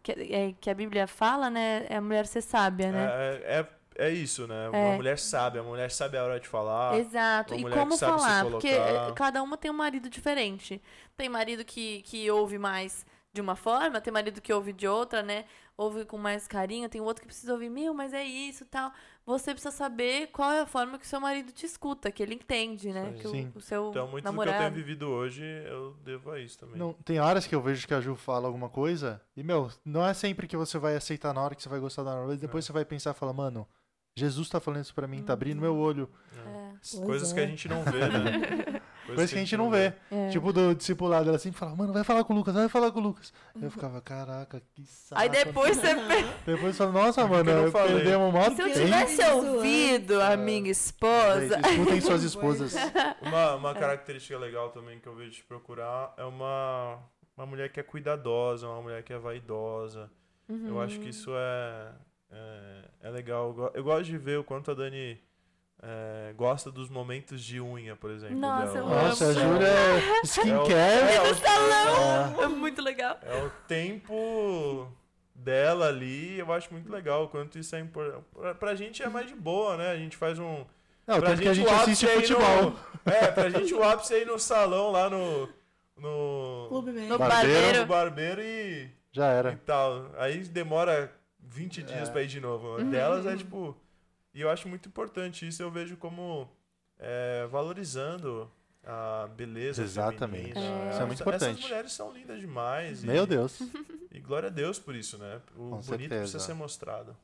que, é, que a Bíblia fala, né? É a mulher ser sábia, né? É, é, é isso, né? É. Uma mulher sabe, a mulher sabe a hora de falar. Exato. uma E como falar? Porque eh, cada uma tem um marido diferente. Tem marido que, que ouve mais de uma forma, tem marido que ouve de outra, né? Ouve com mais carinho, tem outro que precisa ouvir, meu, mas é isso tal. Você precisa saber qual é a forma que o seu marido te escuta, que ele entende, né? Sim. Que o- Sim. o, seu Então, muito do que eu namorado. tenho vivido hoje, eu devo a isso também. Não, tem horas que eu vejo que a Ju fala alguma coisa e, meu, não é sempre que você vai aceitar na hora que você vai gostar da hora, mas depois você vai pensar e falar, mano, Jesus tá falando isso pra mim, tá abrindo meu olho. É. Pois Coisas é. que a gente não vê, né? Coisa que a gente não vê. É. Tipo, do discipulado, ela sempre fala, mano, vai falar com o Lucas, vai falar com o Lucas. Eu ficava, caraca, que saco. Aí depois você. Depois fala, nossa, Por mano, eu perdemos mó Se eu tivesse Isso ouvido a É. minha esposa. Gente, Escutem suas esposas. Uma, uma característica legal também que eu vejo de procurar é uma, uma mulher que é cuidadosa, uma mulher que é vaidosa. Eu acho que isso é, é, é legal. Eu gosto de ver o quanto a Dani é, gosta dos momentos de unha, por exemplo. Nossa, dela. eu amo. Nossa, a Júlia é skincare. É o- No salão! É. É muito legal. É o tempo dela ali, eu acho muito legal o quanto isso é importante. Pra, pra gente é mais de boa, né? A gente faz um. Não, pra tanto que a gente o assiste futebol. No, é, pra gente o ápice aí no salão, lá no. No. Clube mesmo. No Barbeiro. no barbeiro e, Já e era. tal. Aí demora 20 dias É. pra ir de novo. Uhum. Delas é tipo. E eu acho muito importante isso, eu vejo como é, valorizando a beleza. Exatamente. feminina. É. Isso é muito Essas importante. mulheres são lindas demais. Meu e, Deus. E glória a Deus por isso, né? O Com bonito certeza. precisa ser mostrado.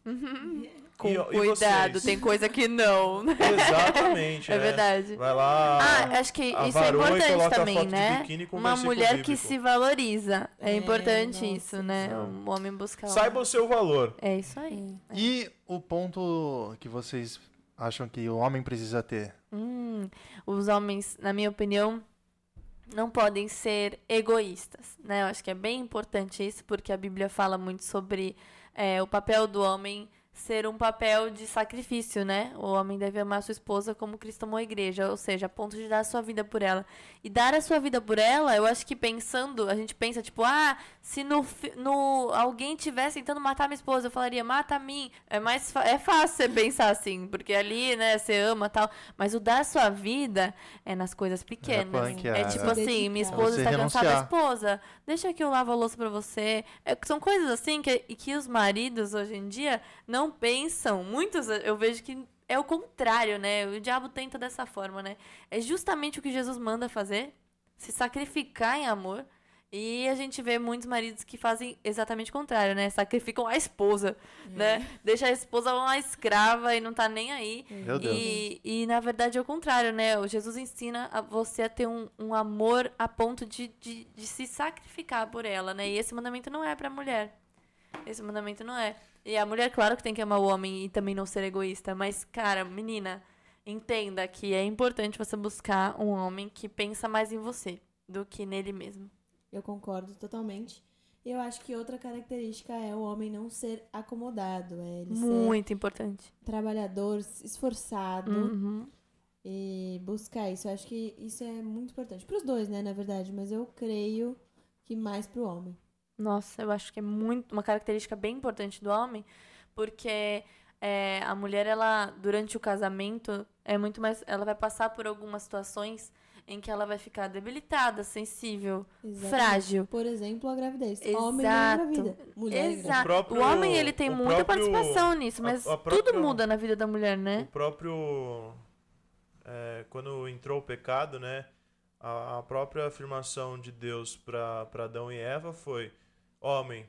Com E- e cuidado, vocês? tem coisa que não. Exatamente. É né? verdade. Vai lá. Ah, acho que isso é e importante também, né? Uma mulher que bíblico. se valoriza. É, É, importante nossa, isso, né? isso. O homem buscar. Saiba o seu valor. É isso aí. E o ponto que vocês acham que o homem precisa ter? Hum, os homens, na minha opinião, não podem ser egoístas, né? Eu acho que é bem importante isso, porque a Bíblia fala muito sobre é, o papel do homem ser um papel de sacrifício, né? O homem deve amar sua esposa como Cristo amou a igreja, ou seja, a ponto de dar a sua vida por ela. E dar a sua vida por ela, eu acho que pensando, a gente pensa tipo, ah, se no, no alguém tivesse tentando matar minha esposa, eu falaria, mata a mim. É mais é fácil você pensar assim, porque ali, né, você ama tal, mas o dar a sua vida é nas coisas pequenas. punk, É, é. tipo Se assim, minha esposa está cansada, esposa, deixa que eu lavo a louça pra você. É, são coisas assim que, e que os maridos hoje em dia não pensam. Muitos eu vejo que é o contrário, né? O diabo tenta dessa forma, né? É justamente o que Jesus manda fazer, se sacrificar em amor. E a gente vê muitos maridos que fazem exatamente o contrário, né? Sacrificam a esposa, né? Deixa a esposa uma escrava e não tá nem aí. Meu Deus. E, e na verdade é o contrário, né? O Jesus ensina a você a ter um, um amor a ponto de, de, de se sacrificar por ela, né? E esse mandamento não é pra mulher. Esse mandamento não é. E a mulher, claro que tem que amar o homem e também não ser egoísta. Mas, cara, menina, entenda que é importante você buscar um homem que pensa mais em você do que nele mesmo. Eu concordo totalmente. E eu acho que outra característica é o homem não ser acomodado, é ele ser Muito importante. trabalhador, esforçado Uhum. e buscar isso. Eu acho que isso é muito importante para os dois, né, na verdade, mas eu creio que mais pro homem. Nossa, eu acho que é muito uma característica bem importante do homem, porque é, a mulher, ela, durante o casamento, é muito mais. Ela vai passar por algumas situações em que ela vai ficar debilitada, sensível, Exatamente. frágil. Por exemplo, a gravidez. Exato. Homem não engravida, mulher engravida. Exato. próprio- o homem ele tem o muita próprio- participação nisso, a- mas a tudo própria- muda na vida da mulher, O né? próprio. é, quando entrou o pecado, né? A, a própria afirmação de Deus para Adão e Eva foi: Homem,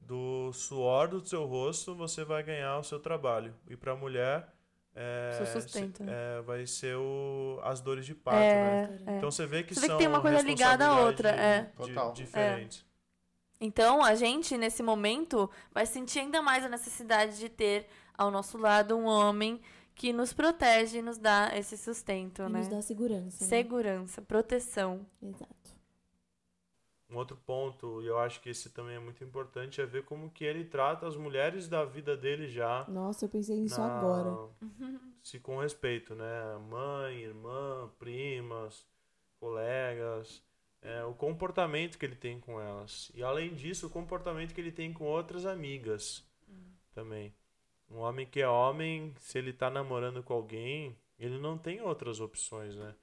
do suor do seu rosto você vai ganhar o seu trabalho. E para a mulher. É, sustento, se- né? é, vai ser o, as dores de parto, É, né? é. Então você vê que Você vê que são tem uma coisa ligada à outra, é. Total. diferentes. Então, a gente, nesse momento, vai sentir ainda mais a necessidade de ter ao nosso lado um homem que nos protege e nos dá esse sustento, E né? nos dá segurança. né? Segurança, proteção. Exato. Um outro ponto, e eu acho que esse também é muito importante, é ver como que ele trata as mulheres da vida dele já. Nossa, eu pensei nisso na- agora. Se com respeito, né? Mãe, irmã, primas, colegas. é, o comportamento que ele tem com elas. E além disso, o comportamento que ele tem com outras amigas também. Um homem que é homem, se ele tá namorando com alguém, ele não tem outras opções, né?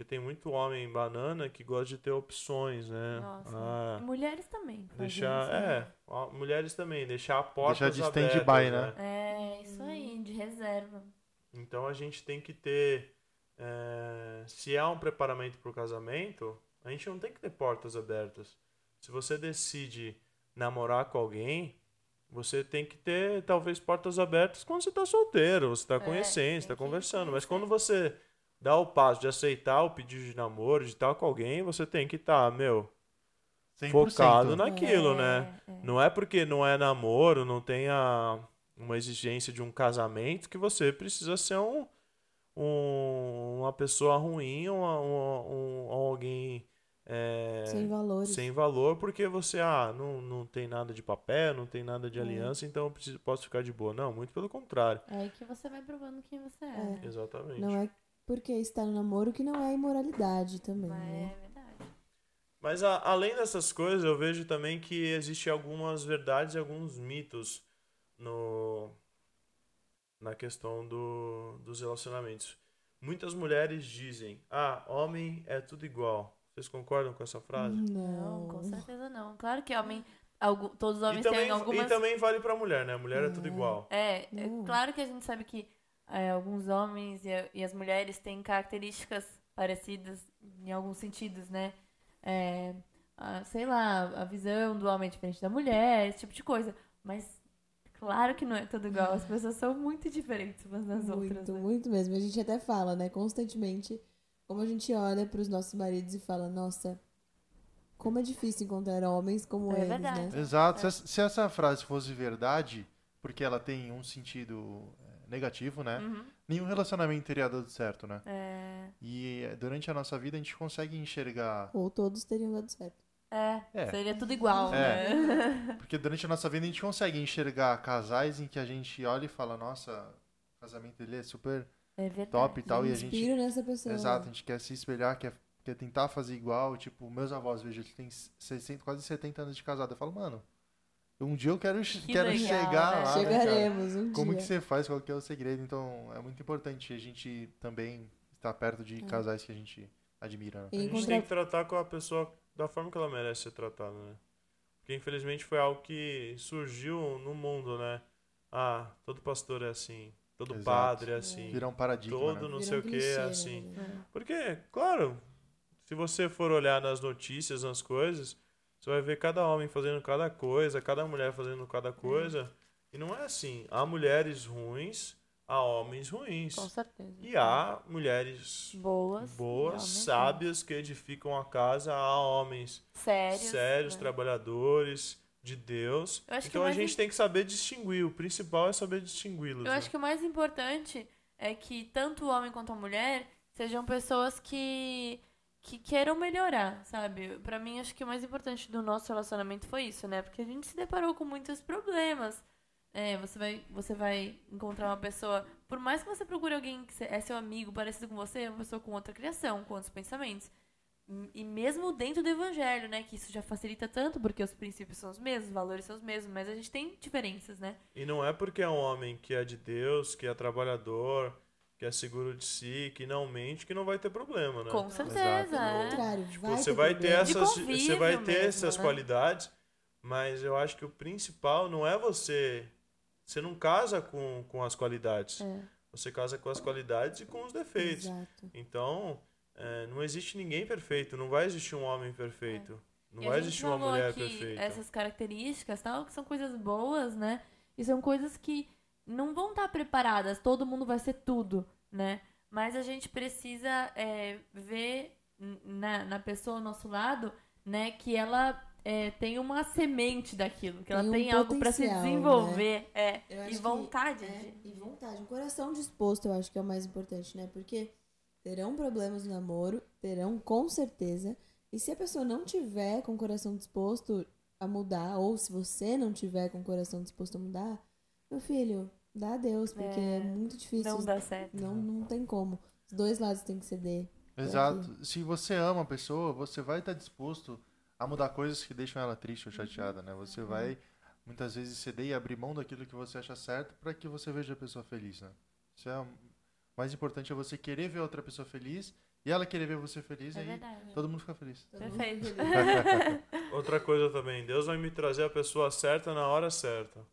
Porque tem muito homem banana que gosta de ter opções, né? Nossa. Ah, mulheres também. Deixar, isso, né? é, ó, mulheres também, deixar portas Deixar de abertas, stand-by, né? É, isso aí, de reserva. Então a gente tem que ter, é, se há um preparamento para o casamento, a gente não tem que ter portas abertas. Se você decide namorar com alguém, você tem que ter talvez portas abertas quando você está solteiro, você está É, conhecendo, você está conversando. Mas quando você dá o passo de aceitar o pedido de namoro, de estar com alguém, você tem que estar, meu, 100%. focado naquilo, É, né? é. Não é porque não é namoro, não tem a, uma exigência de um casamento que você precisa ser um, um- uma pessoa ruim ou uma- uma- um, alguém é, Sem valores. sem valor porque você ah, não, não tem nada de papel, não tem nada de É. aliança, então eu preciso, posso ficar de boa. Não, muito pelo contrário. É aí que você vai provando quem você é. Exatamente. Não é porque está no namoro que não é imoralidade também, Mas né? é verdade. Mas a- além dessas coisas, eu vejo também que existe algumas verdades e alguns mitos no na questão do, dos relacionamentos. Muitas mulheres dizem: "Ah, homem é tudo igual". Vocês concordam com essa frase? Não, com certeza não. Claro que homem. algu- todos os E homens também, têm algumas. e também vale pra mulher, né? Mulher é tudo É. igual. É, é claro que a gente sabe que é, alguns homens e, e as mulheres têm características parecidas em alguns sentidos, né? É, a- sei lá, a visão do homem é diferente da mulher, esse tipo de coisa. Mas claro que não é tudo igual. As pessoas são muito diferentes umas das muito, outras. né? muito mesmo. A gente até fala, né, constantemente, como a gente olha para os nossos maridos e fala, nossa, como é difícil encontrar homens como É eles, verdade. né? Exato. Se essa- Se essa frase fosse verdade, porque ela tem um sentido é, negativo, né? Uhum. Nenhum relacionamento teria dado certo, né? É, E é, durante a nossa vida a gente consegue enxergar. Ou todos teriam dado certo. é, É. seria tudo igual, É. né? Porque durante a nossa vida a gente consegue enxergar casais em que a gente olha e fala, nossa, o casamento dele é super É top e tal. Eu E a gente. inspiro nessa pessoa. Exato, a gente quer se espelhar, quer, quer tentar fazer igual. Tipo, meus avós, vejo, eles têm 60, quase 70 anos de casado. Eu falo, mano, um dia eu quero, Que quero legal, chegar né? lá. né? Chegaremos um Como dia. que você faz? Qual que é o segredo? Então, é muito importante a gente também estar perto de É. casais que a gente admira. né? A gente tem que tratar com a pessoa da forma que ela merece ser tratada, né? Porque infelizmente foi algo que surgiu no mundo, né? Ah, todo pastor é assim, todo Exato. padre é assim, Virar um paradigma, todo né? não Vira sei um o que clichê, é né, assim. né? Porque, claro, se você for olhar nas notícias, nas coisas, você vai ver cada homem fazendo cada coisa, cada mulher fazendo cada coisa. E não é assim. Há mulheres ruins, há homens ruins. Com certeza. E há mulheres Boas. boas, sábias que edificam a casa, há homens Sérios. sérios, né? trabalhadores de Deus. Então a gente im- tem que saber distinguir. O principal é saber distingui-los. Eu né? acho que o mais importante é que tanto o homem quanto a mulher sejam pessoas que que queiram melhorar, sabe? Pra mim acho que o mais importante do nosso relacionamento foi isso, né? Porque a gente se deparou com muitos problemas. É, você vai você vai encontrar uma pessoa, por mais que você procure alguém que é seu amigo, parecido com você, é uma pessoa com outra criação, com outros pensamentos. E mesmo dentro do evangelho, né? Que isso já facilita tanto, porque os princípios são os mesmos, os valores são os mesmos, mas a gente tem diferenças, né? E não é porque é um homem que é de Deus, que é trabalhador, que é seguro de si, que não mente, que não vai ter problema, né? Com certeza, Exato. Pelo é. contrário, Tipo, vai você ter vai ter problema. Essas, você vai ter mesmo, essas né? qualidades, mas eu acho que o principal não é você, você não casa com, com as qualidades, É. você casa com as qualidades e com os defeitos. Exato. Então, é, não existe ninguém perfeito, não vai existir um homem perfeito, não É. E a vai existir uma mulher perfeita. Essas características, tal, que são coisas boas, né? E são coisas que não vão estar preparadas, todo mundo vai ser tudo, né? Mas a gente precisa é, ver na, na pessoa ao nosso lado, né, que ela é, tem uma semente daquilo, que ela Tem um tem algo pra se né? desenvolver. É, Eu acho e que- vontade É, de. e vontade. Um coração disposto, eu acho que é o mais importante, né? Porque terão problemas no namoro, terão com certeza. E se a pessoa não tiver com o coração disposto a mudar, ou se você não tiver com o coração disposto a mudar, meu filho, dá adeus, porque é, É, muito difícil. Não dá certo. Não, não tem como. Os dois lados têm que ceder. Exato. Se você ama a pessoa, você vai estar disposto a mudar coisas que deixam ela triste ou chateada, né? Você vai muitas vezes ceder e abrir mão daquilo que você acha certo para que você veja a pessoa feliz, né? Isso é o mais importante é você querer ver a outra pessoa feliz e ela querer ver você feliz É e aí verdade. todo mundo fica feliz. Perfeito. feliz. Outra coisa também, Deus vai me trazer a pessoa certa na hora certa.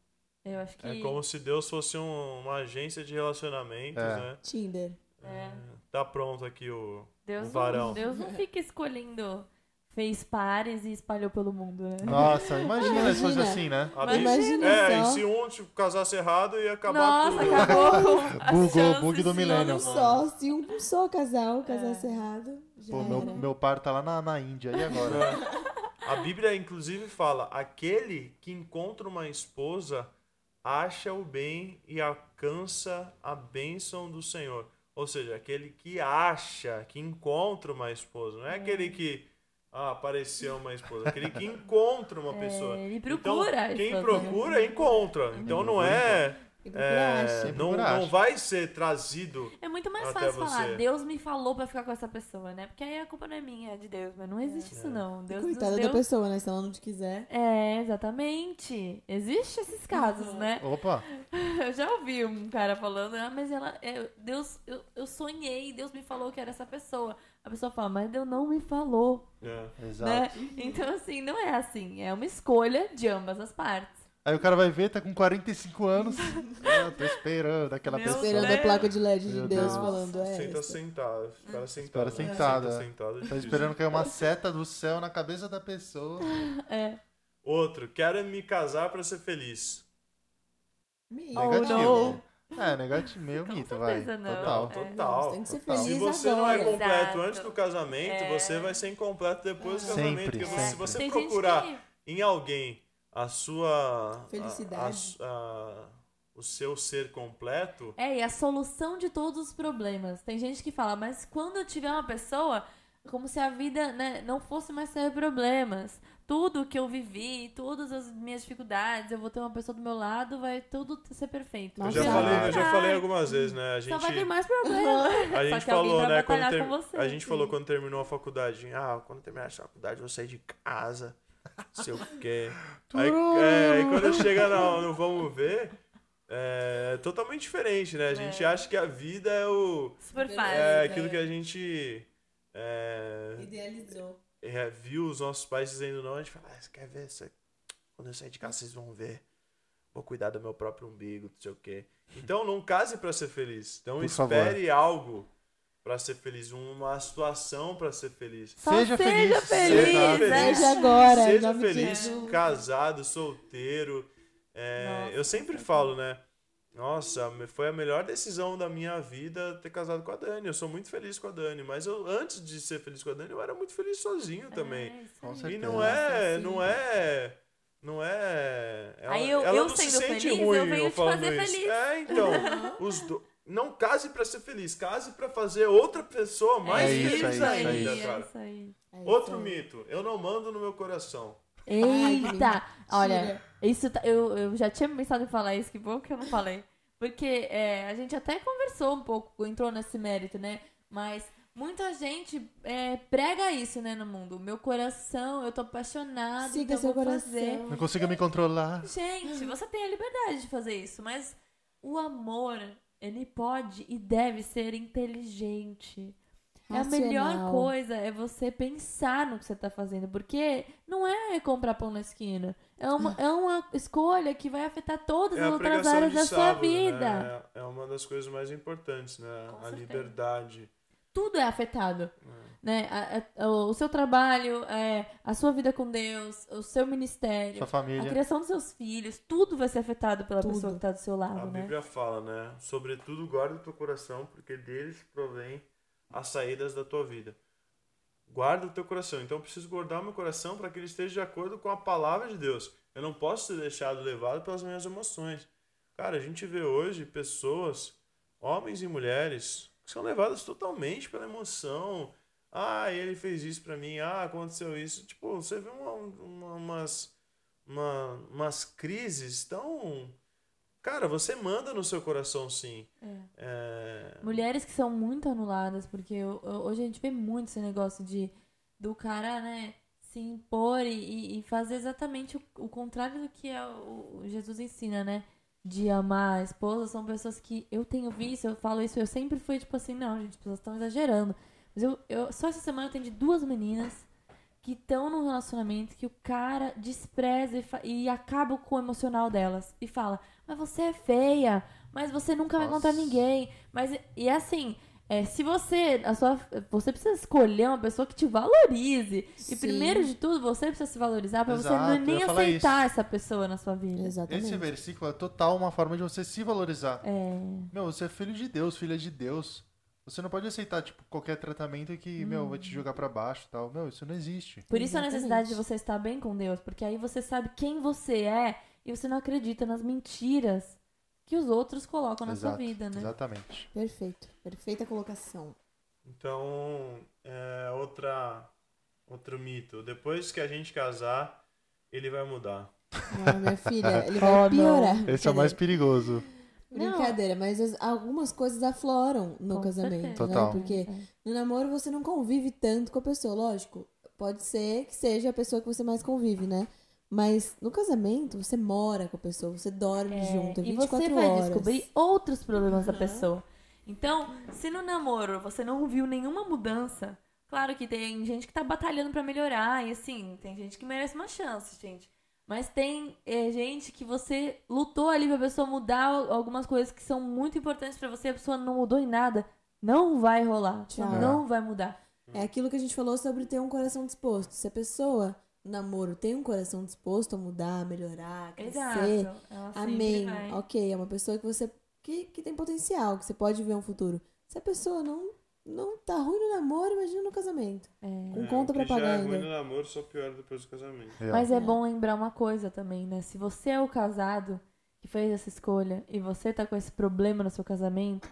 Eu acho que. É como se Deus fosse um- uma agência de relacionamentos, É. né? Tinder. É. Tá pronto aqui o, Deus o varão. não, Deus não fica escolhendo. Fez pares e espalhou pelo mundo, né? Nossa, imagina, se fosse Imagina. assim, né? Mas imagina é, só. e se um tipo, casasse errado, ia acabar Nossa, tudo. acabou. Bugou, chances bug do milênio. Um só, se um só casal casasse É. errado, já Pô, meu, meu par tá lá na, na Índia, e agora? É. A Bíblia, inclusive, fala: aquele que encontra uma esposa acha o bem e alcança a bênção do Senhor. Ou seja, aquele que acha, que encontra uma esposa. Não é aquele que ah, apareceu uma esposa, aquele que encontra uma pessoa. É, ele Então, procura. a quem esposa, procura, né? encontra. Então não é. É, não, não vai ser trazido. É muito mais fácil você. falar, Deus me falou pra ficar com essa pessoa, né? Porque aí a culpa não é minha, é de Deus. Mas não existe isso, não. Deus Coitada da deu... pessoa, né? Se ela não te quiser. É, exatamente. Existem esses casos, né? Opa, Eu já ouvi um cara falando, ah, mas ela. é, Deus, eu, eu sonhei, Deus me falou que era essa pessoa. A pessoa fala, mas Deus não me falou. É. exato. Né? Então, assim, não é assim. É uma escolha de ambas as partes. Aí o cara vai ver, tá com 45 anos. ah, tô esperando aquela Meu pessoa. Esperando Deus. a placa de LED de Meu Deus Deus. falando. É Senta essa. sentado. Espera sentado. Espera né? sentado, Senta é. sentado. é Tá esperando cair uma seta do céu na cabeça da pessoa. É. Outro, quero me casar pra ser feliz. Mito. Oh, Negativo. não. É, negativo, meio Com mito, vai. não. Total. É. Total. Tem que ser feliz Se você não é agora. completo Exato. antes do casamento, É. você vai ser incompleto depois do Sempre, casamento. Porque você- se sempre. você Tem procurar gente em alguém a sua. Felicidade. a- a- o seu ser completo. É, e a solução de todos os problemas. Tem gente que fala, mas quando eu tiver uma pessoa, como se a vida né, não fosse mais ter problemas. Tudo que eu vivi, todas as minhas dificuldades, eu vou ter uma pessoa do meu lado, vai tudo ser perfeito. Eu já, Exato. falei, eu já falei algumas vezes, né? A Só vai ter gente, mais problemas. a Só gente falou, né? Quando batalhar ter- com você. a gente falou quando terminou a faculdade. Ah, quando terminar a faculdade, eu vou sair de casa. Não sei o quê. Aí, é, aí quando chega no, no vamos ver, é totalmente diferente, né? A gente É. acha que a vida é o. Super É, fácil. É é. aquilo que a gente é, Idealizou. é, viu os nossos pais dizendo não, a gente fala, ah, você quer ver? Você- Quando eu sair de casa, vocês vão ver. Vou cuidar do meu próprio umbigo, não sei o quê. Então não case pra ser feliz. Então Por espere algo pra ser feliz, uma situação pra ser feliz. Só Seja feliz. feliz. Seja feliz. Seja agora, Seja feliz, casado, solteiro. É, Nossa, eu sempre falo, né? Nossa, me- foi a melhor decisão da minha vida ter casado com a Dani. Eu sou muito feliz com a Dani, mas eu antes de ser feliz com a Dani, eu era muito feliz sozinho também. É. E não é, não é, não é. Ela, Aí eu- ela eu não se sendo sente feliz, ruim eu venho te falando fazer isso. feliz. É, então, os do... não case pra ser feliz, case pra fazer outra pessoa mais É feliz isso ainda, é cara. isso aí. É isso Outro aí. mito, eu não mando no meu coração. Eita! Olha, isso tá- eu, eu já tinha pensado em falar isso, que bom que eu não falei. Porque é, a gente até conversou um pouco, entrou nesse mérito, né? Mas muita gente é, prega isso, né, no mundo. Meu coração, eu tô apaixonado, Siga então seu vou coração. fazer. Não consigo me controlar. Gente, você tem a liberdade de fazer isso, mas o amor, ele pode e deve ser inteligente. É a melhor Racional. coisa é você pensar no que você tá fazendo, porque não é comprar pão na esquina. É uma, é uma escolha que vai afetar todas É as outras áreas da sua sábado, vida. né? É uma das coisas mais importantes, né? Com a certeza. liberdade. Tudo é afetado. É. Né? A- a- o seu trabalho, é, a sua vida com Deus, o seu ministério, Sua a família. criação dos seus filhos, tudo vai ser afetado pela Tudo. pessoa que tá do seu lado, A né? Bíblia fala, né? Sobretudo guarda o teu coração, porque deles provém as saídas da tua vida. guarda o teu coração. Então eu preciso guardar o meu coração para que ele esteja de acordo com a palavra de Deus. Eu não posso ser deixado levado pelas minhas emoções. Cara, a gente vê hoje pessoas, homens e mulheres, são levadas totalmente pela emoção. Ah, ele fez isso pra mim. Ah, aconteceu isso. Tipo, você vê uma, uma, umas, uma, umas crises tão. Cara, você manda no seu coração sim. É. É, Mulheres que são muito anuladas, porque hoje a gente vê muito esse negócio de do cara, né, se impor e, e fazer exatamente o, o contrário do que é o, o Jesus ensina, né? De amar a esposa, são pessoas que eu tenho visto, eu falo isso, eu sempre fui tipo assim, não, gente, as pessoas estão exagerando. Mas eu, eu só essa semana eu atendi duas meninas que estão num relacionamento que o cara despreza e, e acaba com o emocional delas. E fala, mas você é feia, mas você nunca vai Nossa. encontrar ninguém. Mas, e assim, é, se você, a sua, você precisa escolher uma pessoa que te valorize. E Sim. primeiro de tudo, você precisa se valorizar pra você não, nem aceitar essa pessoa na sua vida. Exatamente. Esse versículo é total uma forma de você se valorizar. É, Meu, você é filho de Deus, filha de Deus. Você não pode aceitar, tipo, qualquer tratamento que, meu, vai te jogar pra baixo e tal. Meu, isso não existe. por isso a Exatamente. necessidade de você estar bem com Deus, porque aí você sabe quem você é e você não acredita nas mentiras que os outros colocam na sua Exato, vida, né? Exatamente. Perfeito. Perfeita colocação. Então, é outra, outro mito. Depois que a gente casar, ele vai mudar. Ah, minha filha, ele vai Oh, não. piorar. Esse é o mais perigoso. Brincadeira, mas as- algumas coisas afloram no Com casamento. certeza. Né? Total. Porque no namoro você não convive tanto com a pessoa, lógico. Pode ser que seja a pessoa que você mais convive, né? Mas no casamento você mora com a pessoa, você dorme É, junto, e 24 você vai horas. descobrir outros problemas da pessoa. Então, se no namoro você não viu nenhuma mudança, claro que tem gente que tá batalhando pra melhorar, e assim, tem gente que merece uma chance, gente. Mas tem é, gente que você lutou ali pra pessoa mudar al- algumas coisas que são muito importantes pra você, a pessoa não mudou em nada. Não vai rolar. Tchau. Não vai mudar. É aquilo que a gente falou sobre ter um coração disposto. Se a pessoa, namoro, tem um coração disposto a mudar, a melhorar, a crescer, Exato. Ela amém. vai. Ok, é uma pessoa que você que, que tem potencial, que você pode ver um futuro. Se a pessoa não não tá ruim no namoro, imagina no casamento. É. Com conta pra que já pagar é ruim no namoro, só piora depois do casamento. Real. Mas é É. bom lembrar uma coisa também, né? Se você é o casado que fez essa escolha e você tá com esse problema no seu casamento,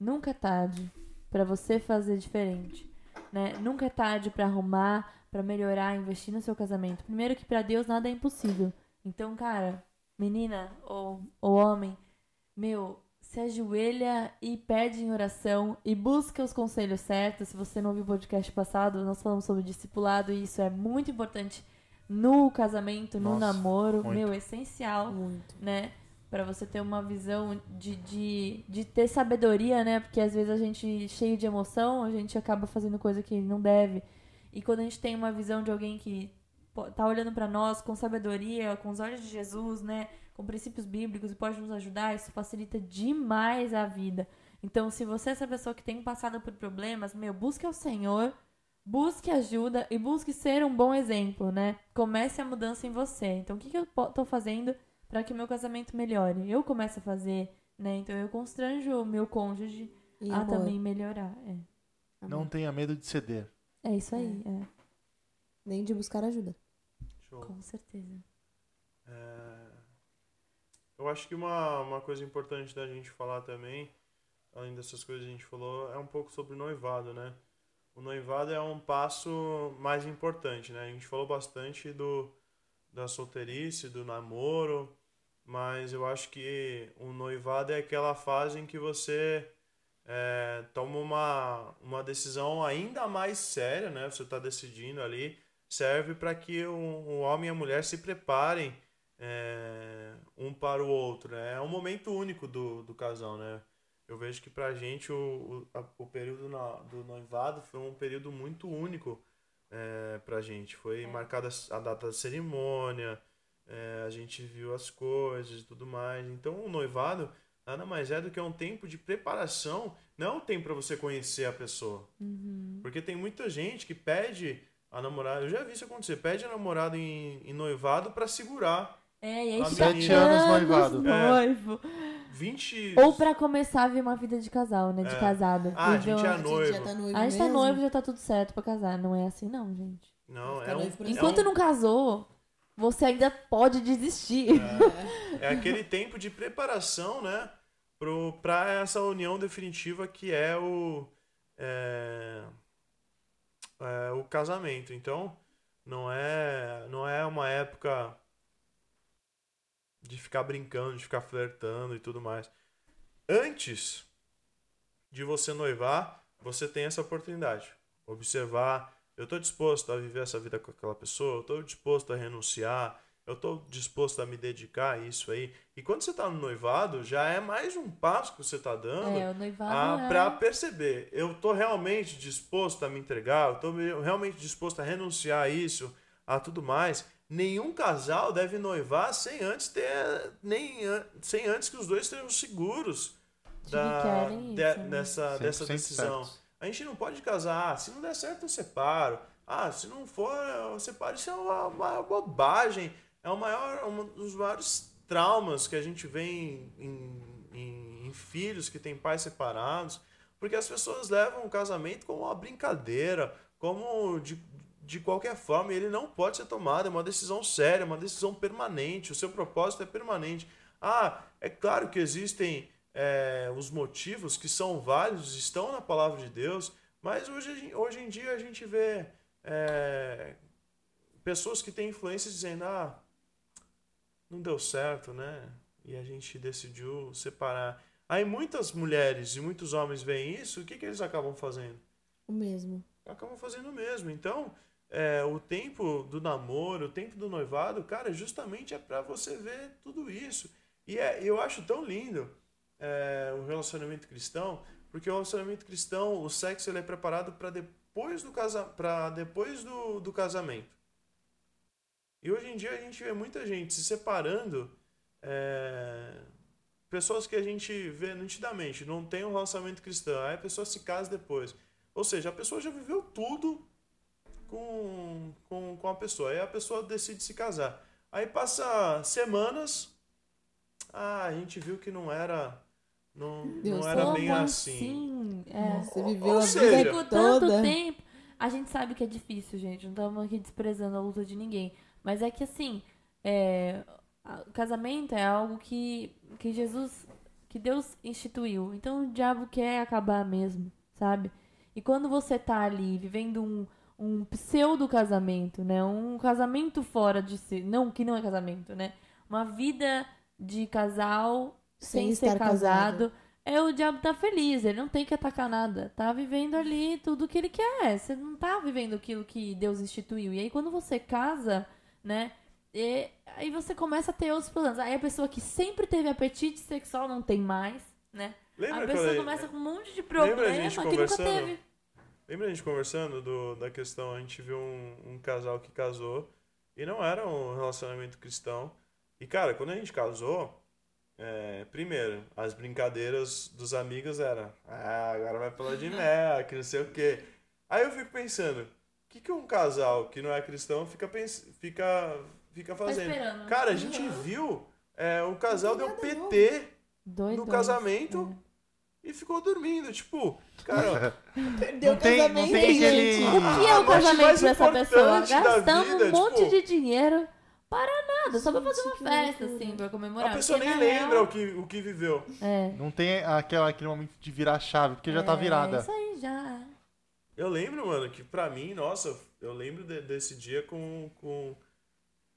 nunca é tarde pra você fazer diferente, né? Nunca é tarde pra arrumar, pra melhorar, investir no seu casamento. Primeiro que pra Deus nada é impossível. Então, cara, menina ou, ou homem, meu, se ajoelha e pede em oração e busca os conselhos certos. Se você não ouviu o podcast passado, nós falamos sobre discipulado e isso é muito importante no casamento, no Nossa, namoro, muito. meu, essencial, Muito. né? Pra você ter uma visão de, de, de ter sabedoria, né? Porque às vezes a gente, cheio de emoção, a gente acaba fazendo coisa que não deve. E quando a gente tem uma visão de alguém que tá olhando pra nós com sabedoria, com os olhos de Jesus, né? Com princípios bíblicos e pode nos ajudar, isso facilita demais a vida. Então, se você é essa pessoa que tem passado por problemas, meu, busque ao Senhor, busque ajuda e busque ser um bom exemplo, né? Comece a mudança em você. Então, o que, que eu tô fazendo para que o meu casamento melhore? Eu começo a fazer, né? Então, eu constranjo o meu cônjuge E a amor. também melhorar. É, Não tenha medo de ceder. É isso aí, é. Nem de buscar ajuda. Show. Com certeza. É, Eu acho que uma, uma coisa importante da gente falar também, além dessas coisas que a gente falou, é um pouco sobre o noivado, né? O noivado é um passo mais importante, né? A gente falou bastante do, da solteirice, do namoro, mas eu acho que o noivado é aquela fase em que você é, toma uma, uma decisão ainda mais séria, né? Você está decidindo ali, serve para que o, o homem e a mulher se preparem é, um para o outro, né? É um momento único do, do casal, né? Eu vejo que pra gente o, o, a- o período na- do noivado foi um período muito único é, pra gente. Foi marcada a data da cerimônia, é, a gente viu as coisas e tudo mais. Então o noivado nada mais é do que um tempo de preparação, não é um tempo para você conhecer a pessoa. Porque tem muita gente que pede a namorada, eu já vi isso acontecer, pede a namorada em, em noivado pra segurar. É, e aí sete anos anos noivado. É. noivo. 20. Ou pra começar a ver uma vida de casal, né? De É. casado. Ah, a Viver gente é uma- a A gente já tá noivo A gente tá noivo, já tá tudo certo pra casar. Não é assim, não, gente. Não, é um. noivo por é Enquanto um- não casou, você ainda pode desistir. É aquele tempo de preparação, né? Pro, pra essa união definitiva que é o. É, é o casamento. Então, não é, não é uma época de ficar brincando, de ficar flertando e tudo mais. Antes de você noivar, você tem essa oportunidade. Observar, eu estou disposto a viver essa vida com aquela pessoa, eu estou disposto a renunciar, eu estou disposto a me dedicar a isso aí. E quando você está no noivado, já é mais um passo que você está dando É, ah, é... para perceber, eu tô realmente disposto a me entregar, eu tô me- realmente disposto a renunciar a isso, a tudo mais. Nenhum casal deve noivar sem antes ter nem sem antes que os dois estejam seguros da, de- isso, né? dessa, dessa 100% decisão. A gente não pode casar, ah, se não der certo eu separo. Ah, se não for, eu separo. Isso é uma, bobagem. É o maior, um dos maiores traumas que a gente vê em, em, em- em filhos que têm pais separados, porque as pessoas levam o casamento como uma brincadeira, como de, de qualquer forma, ele não pode ser tomado, é uma decisão séria, uma decisão permanente, o seu propósito é permanente. Ah, é claro que existem é, os motivos que são válidos, estão na palavra de Deus, mas hoje, hoje em dia a gente vê é, pessoas que têm influência dizendo, ah, não deu certo, né? E a gente decidiu separar. Aí muitas mulheres e muitos homens veem isso, o que, que eles acabam fazendo? O mesmo. acabam fazendo o mesmo. Então, é, o tempo do namoro, o tempo do noivado, cara, justamente é para você ver tudo isso. E é, eu acho tão lindo é, o relacionamento cristão, porque o relacionamento cristão, o sexo ele é preparado para depois do casa, para depois do, do casamento. E hoje em dia a gente vê muita gente se separando, é, pessoas que a gente vê nitidamente, não tem um relacionamento cristão, aí a pessoa se casa depois. Ou seja, a pessoa já viveu tudo com, com, com a pessoa. Aí a pessoa decide se casar. Aí passa semanas. Ah, a gente viu que não era. Não, Deus, não era bem assim. assim? É. Você viveu ou a seja, vida Ficou tanto toda. tempo. A gente sabe que é difícil, gente. Não estamos aqui desprezando a luta de ninguém. Mas é que assim, é, casamento é algo que, que Jesus, que Deus instituiu. Então o diabo quer acabar mesmo, sabe? E quando você tá ali vivendo um, um pseudo casamento, né? Um casamento fora de si. Não, que não é casamento, né? Uma vida de casal sem, Sem ser estar casado. casado. É, o diabo tá feliz, ele não tem que atacar nada. Tá vivendo ali tudo que ele quer. Você não tá vivendo aquilo que Deus instituiu. E aí, quando você casa, né? e- aí você começa a ter outros problemas. Aí a pessoa que sempre teve apetite sexual não tem mais, né? Lembra a pessoa começa com um monte de Lembra a problema gente que nunca conversando? teve. Lembra a gente conversando do, da questão, a gente viu um, um casal que casou e não era um relacionamento cristão. E, cara, quando a gente casou, é, primeiro, as brincadeiras dos amigos eram, ah, agora vai pela de mel, que não sei o quê. Aí eu fico pensando, o que, que um casal que não é cristão fica, pens- fica, fica Tá fazendo? esperando. Cara, a gente viu, é, o casal deu PT Dois, no dois. casamento e ficou dormindo. Tipo, cara, Perdeu Não tem- não casamento, tem aquele- gente. O que é o casamento dessa pessoa? Gastamos vida, um monte tipo- de dinheiro para nada, só pra fazer uma festa, loucura. assim, pra comemorar. a pessoa Porque, nem na lembra real, o que, o que viveu. É. Não tem aquela, aquele momento de virar a chave, porque já tá É, virada. Isso aí já. Eu lembro, mano, que pra mim, nossa, eu lembro de- desse dia com, com,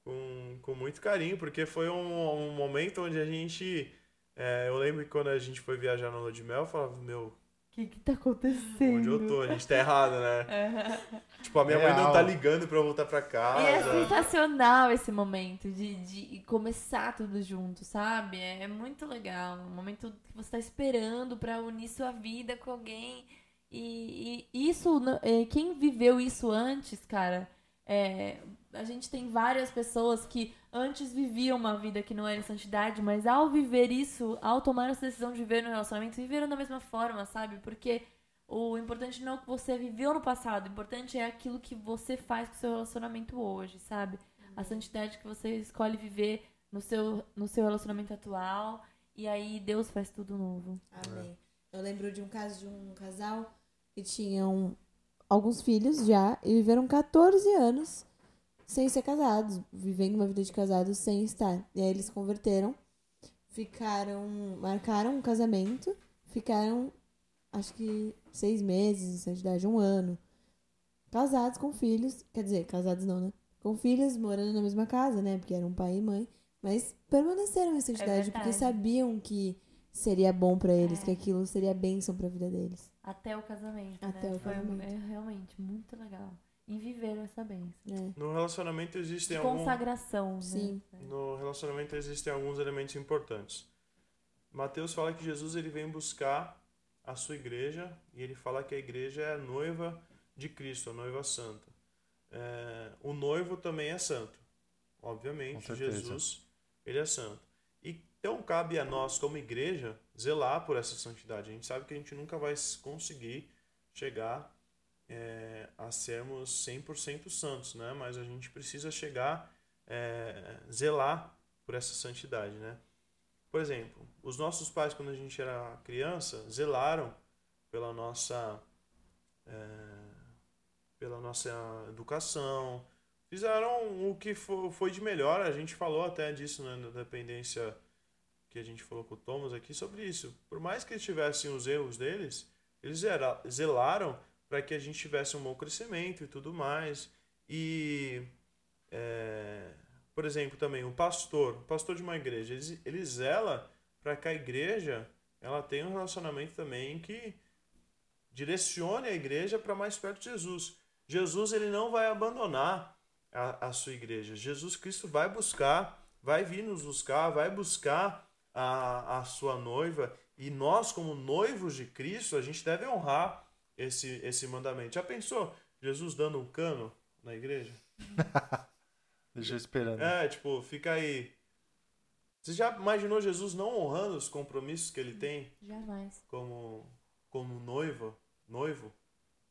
com, com muito carinho, porque foi um, um momento onde a gente. é, eu lembro que quando a gente foi viajar no Lua de Mel, eu falava, meu, que que tá acontecendo? onde eu tô? A gente tá errado, né? Tipo, a minha mãe não Real. tá ligando pra eu voltar pra casa. E é sensacional esse momento de, de começar tudo junto, sabe? É, é muito legal. Um momento que você tá esperando pra unir sua vida com alguém. E, e isso, é, quem viveu isso antes, cara, é, a gente tem várias pessoas que antes viviam uma vida que não era em santidade, mas ao viver isso, ao tomar essa decisão de viver no relacionamento, viveram da mesma forma, sabe? Porque o importante não é o que você viveu no passado, o importante é aquilo que você faz com o seu relacionamento hoje, sabe? A santidade que você escolhe viver no seu, no seu relacionamento atual. E aí Deus faz tudo novo. Amém. Eu lembro de um caso de um casal que tinham alguns filhos já e viveram 14 anos sem ser casados, vivendo uma vida de casados sem estar. E aí eles se converteram, ficaram, marcaram um casamento, ficaram, acho que seis meses, santidade, um ano, casados com filhos, quer dizer, casados não, né? Com filhos morando na mesma casa, né? Porque eram pai e mãe, mas permaneceram em santidade porque verdade. sabiam que seria bom pra eles, É. que aquilo seria bênção pra vida deles. Até o casamento. Até né? o Foi casamento. é, realmente muito legal. E viveram essa bênção. né? No relacionamento existem alguns. consagração, Sim. né? No relacionamento existem alguns elementos importantes. Mateus fala que Jesus ele vem buscar a sua igreja e ele fala que a igreja é a noiva de Cristo, a noiva santa. É, o noivo também é santo, obviamente. Jesus ele é santo. E então cabe a nós como igreja zelar por essa santidade. A gente sabe que a gente nunca vai conseguir chegar é, a sermos 100% santos, né? Mas a gente precisa chegar é, zelar por essa santidade, né? Por exemplo, os nossos pais quando a gente era criança zelaram pela nossa é, pela nossa educação, fizeram o que fo- foi de melhor. A gente falou até disso né, na dependência que a gente falou com o Thomas aqui sobre isso. Por mais que eles tivessem os erros deles, eles zelaram para que a gente tivesse um bom crescimento e tudo mais. E é, por exemplo, também o pastor, o pastor de uma igreja, ele, ele zela para que a igreja ela tenha um relacionamento também que direcione a igreja para mais perto de Jesus. Jesus ele não vai abandonar a, a sua igreja. Jesus Cristo vai buscar, vai vir nos buscar, vai buscar a, a sua noiva e nós como noivos de Cristo a gente deve honrar esse esse mandamento. Já pensou Jesus dando um cano na igreja? Deixa eu esperando. É, tipo, fica aí. Você já imaginou Jesus não honrando os compromissos que ele tem Jamais. como, como noivo, noivo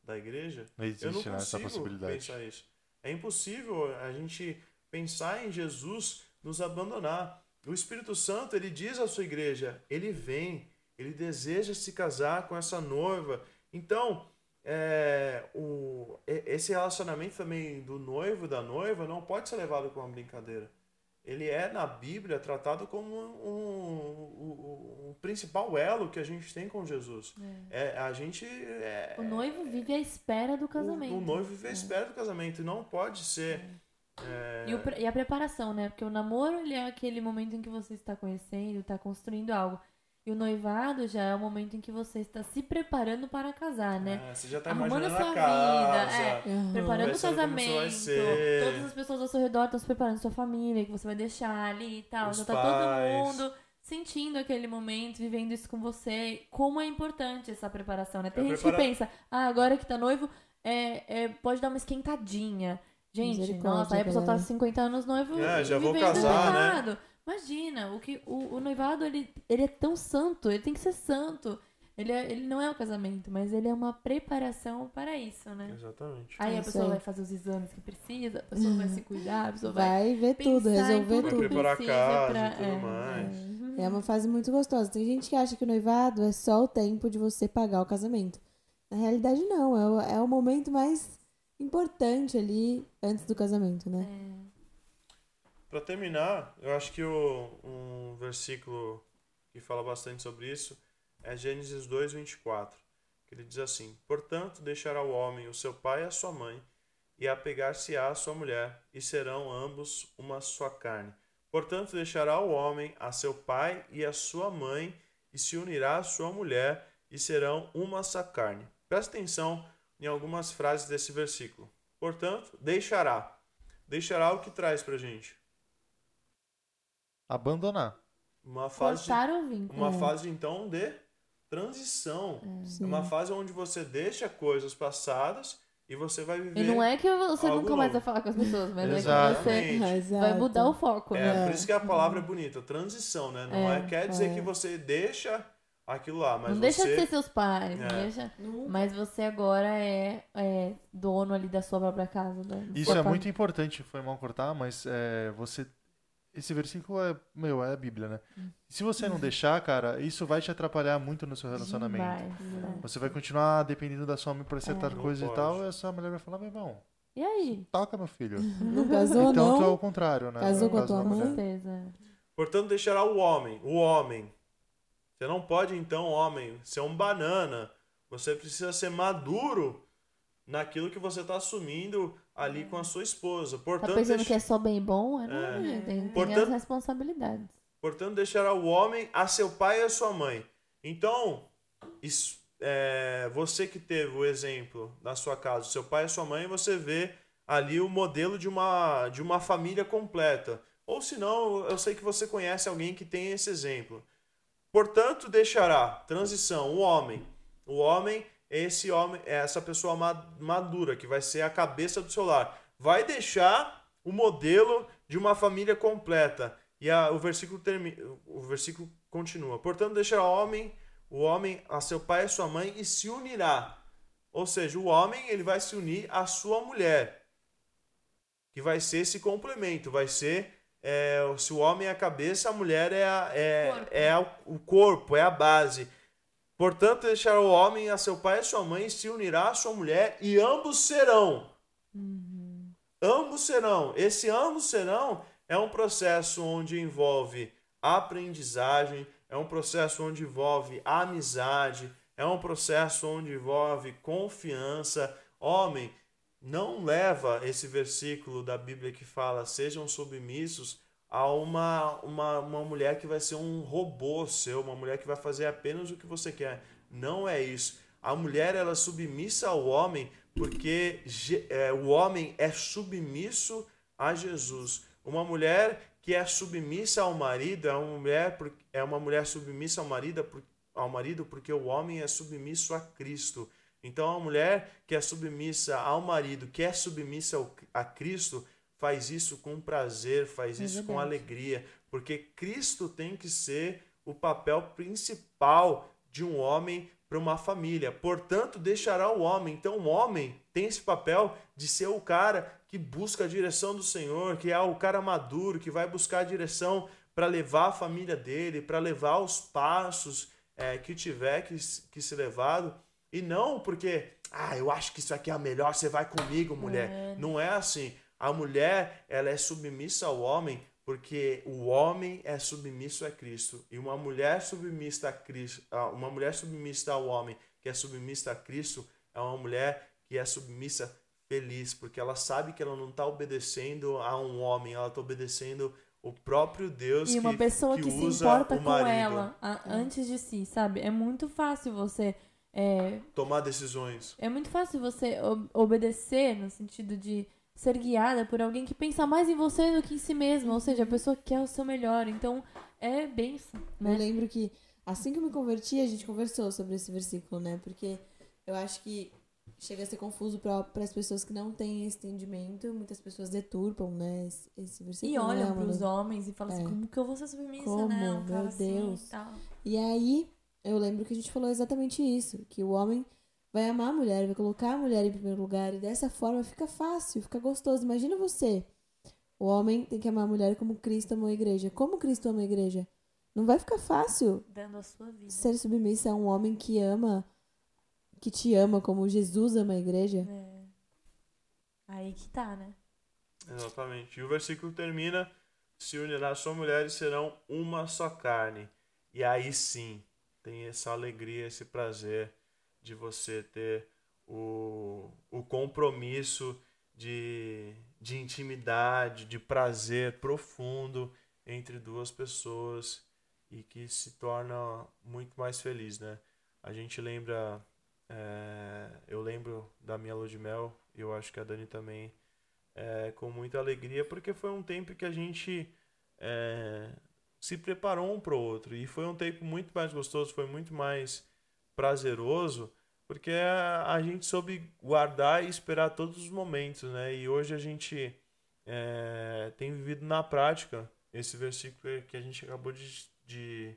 da igreja? Não Eu não existe né, essa consigo possibilidade. pensar isso. É impossível a gente pensar em Jesus nos abandonar. O Espírito Santo, ele diz à sua igreja, ele vem, ele deseja se casar com essa noiva. Então, é, o, esse relacionamento também do noivo e da noiva não pode ser levado como uma brincadeira. Ele é, na Bíblia, tratado como um, um, um principal elo que a gente tem com Jesus. É, a gente... É, O noivo vive à espera do casamento. o, o noivo vive à É. espera do casamento. E não pode ser. é, E, o e a preparação, né? Porque o namoro ele é aquele momento em que você está conhecendo, está construindo algo. E o noivado já é o momento em que você está se preparando para casar, né? é, você já tá Arrumando imaginando a sua a casa. vida, é. Aham. Preparando o casamento. Todas as pessoas ao seu redor estão se preparando sua família, que você vai deixar ali e tal. Os já tá pais. todo mundo sentindo aquele momento, vivendo isso com você. Como é importante essa preparação, né? Tem É gente prepara- que pensa, ah, agora que tá noivo, é, é, pode dar uma esquentadinha. Gente, nossa, aí a pessoa tá galera. 50 anos noivo É, já vou casar, né? Imagina, o, que, o, o noivado, ele, ele é tão santo, ele tem que ser santo. Ele, é- ele não é o casamento, mas ele é uma preparação para isso, né? Exatamente. Aí a Isso pessoa aí. vai fazer os exames que precisa, a pessoa vai se cuidar, a pessoa vai, Vai ver tudo, resolver tudo Vai preparar a casa pra- e tudo é, mais. É uma fase muito gostosa. Tem gente que acha que o noivado é só o tempo de você pagar o casamento. Na realidade, não. É o, é o momento mais importante ali antes do casamento, né? É. Para terminar, eu acho que o, um versículo que fala bastante sobre isso é Gênesis 2, 24, que ele diz assim: Portanto, deixará o homem o seu pai e a sua mãe, e apegar-se-á à sua mulher, e serão ambos uma só carne. Portanto, deixará o homem a seu pai e a sua mãe, e se unirá à sua mulher, e serão uma só carne. Presta atenção em algumas frases desse versículo. Portanto, deixará. Deixará o que traz pra gente? Abandonar. Uma fase, Cortar o vínculo. uma fase então de transição. É Sim. uma fase onde você deixa coisas passadas e você vai viver. E não é que você nunca mais novo. vai falar com as pessoas, mas é que você vai mudar o foco, É, né? por isso que a palavra é bonita, transição, né? Não é, É, quer dizer é. que você deixa aquilo lá, mas não você deixa de ser seus pais, não É. deixa... Mas você agora é, é dono ali da sua própria casa. Da Isso é muito importante, foi mal cortar, mas é, você esse versículo é, meu, é a Bíblia, né? Hum. Se você não deixar, cara, isso vai te atrapalhar muito no seu relacionamento. Demais, é. Você vai continuar dependendo da sua mãe pra certas Não coisas e tal, e a sua mulher vai falar, meu irmão, E aí? toca, meu filho. Não casou, então tu é não? o contrário, né? Casou com a tua mãe? certeza. Portanto, deixará o homem, o homem. Você não pode, então, homem, ser um banana. Você precisa ser maduro naquilo que você está assumindo ali com a sua esposa. Tá Portanto, pensando deixa- que é só bem bom? É, não é. Tem, tem Portanto- as responsabilidades. Portanto, deixará o homem a seu pai e a sua mãe. Então, isso- é, você que teve o exemplo na sua casa, seu pai e sua mãe, você vê ali o modelo de uma, de uma família completa. Ou se não, eu sei que você conhece alguém que tem esse exemplo. Portanto, deixará, transição, o homem. O homem esse homem, é essa pessoa ma- madura, que vai ser a cabeça do seu lar. Vai deixar o modelo de uma família completa. E a- o versículo termina, o versículo continua. Portanto, deixará o homem, o homem a seu pai e a sua mãe e se unirá. Ou seja, o homem ele vai se unir à sua mulher, que vai ser esse complemento, vai ser é, se o homem é a cabeça, a mulher é, a- é, Corpo. é a- o corpo, é a base. Portanto, deixará o homem a seu pai e a sua mãe se unirá à sua mulher e ambos serão. Ambos serão. Esse ambos serão é um processo onde envolve aprendizagem, é um processo onde envolve amizade, é um processo onde envolve confiança. Homem, não leva esse versículo da Bíblia que fala sejam submissos a uma, uma, uma mulher que vai ser um robô seu, uma mulher que vai fazer apenas o que você quer. Não é isso. A mulher ela é submissa ao homem porque é, o homem é submisso a Jesus. Uma mulher que é submissa ao marido é uma mulher, é uma mulher submissa ao marido, ao marido porque o homem é submisso a Cristo. Então a mulher que é submissa ao marido, que é submissa a Cristo, faz isso com prazer, faz É isso com verdade. alegria, porque Cristo tem que ser o papel principal de um homem para uma família. Portanto, deixará o homem. Então, o homem tem esse papel de ser o cara que busca a direção do Senhor, que é o cara maduro, que vai buscar a direção para levar a família dele, para levar os passos é, que tiver que, que ser levado. E não porque, ah, eu acho que isso aqui é a melhor, você vai comigo, mulher. Não é assim. A mulher, ela é submissa ao homem porque o homem é submisso a Cristo e uma mulher submissa a Cristo, uma mulher submissa ao homem que é submissa a Cristo é uma mulher que é submissa feliz, porque ela sabe que ela não está obedecendo a um homem, ela está obedecendo o próprio Deus E uma que, pessoa que que, se importa com ela antes de si, sabe? É muito fácil você. É, tomar decisões. é muito fácil você ob- obedecer no sentido de ser guiada por alguém que pensa mais em você do que em si mesma. Ou seja, a pessoa que quer o seu melhor. Então, é benção, Eu né? lembro que assim que eu me converti, a gente conversou sobre esse versículo, né? Porque eu acho que chega a ser confuso para as pessoas que não têm esse entendimento. Muitas pessoas deturpam, né? Esse, esse versículo. E não é olham pros das- homens e falam assim, É. como que eu vou ser submissa, Como? né? Um Meu assim Deus. e tal. E aí, eu lembro que a gente falou exatamente isso: que o homem vai amar a mulher, vai colocar a mulher em primeiro lugar, e dessa forma fica fácil, fica gostoso. Imagina você. O homem tem que amar a mulher como Cristo amou a igreja. Como Cristo ama a igreja? Não vai ficar fácil Dando a sua vida. ser submissa a um homem que ama, que te ama como Jesus ama a igreja. É. Aí que tá, né? Exatamente. E o versículo termina: se unirá a sua mulher e serão uma só carne. E aí sim, tem essa alegria, esse prazer de você ter o, o compromisso de, de intimidade, de prazer profundo entre duas pessoas e que se torna muito mais feliz, né? A gente lembra, é, eu lembro da minha lua de mel, eu acho que a Dani também é, com muita alegria, porque foi um tempo que a gente é, se preparou um para o outro. E foi um tempo muito mais gostoso, foi muito mais prazeroso, porque a, a gente soube guardar e esperar todos os momentos, né? E hoje a gente é, tem vivido na prática esse versículo que a gente acabou de, de,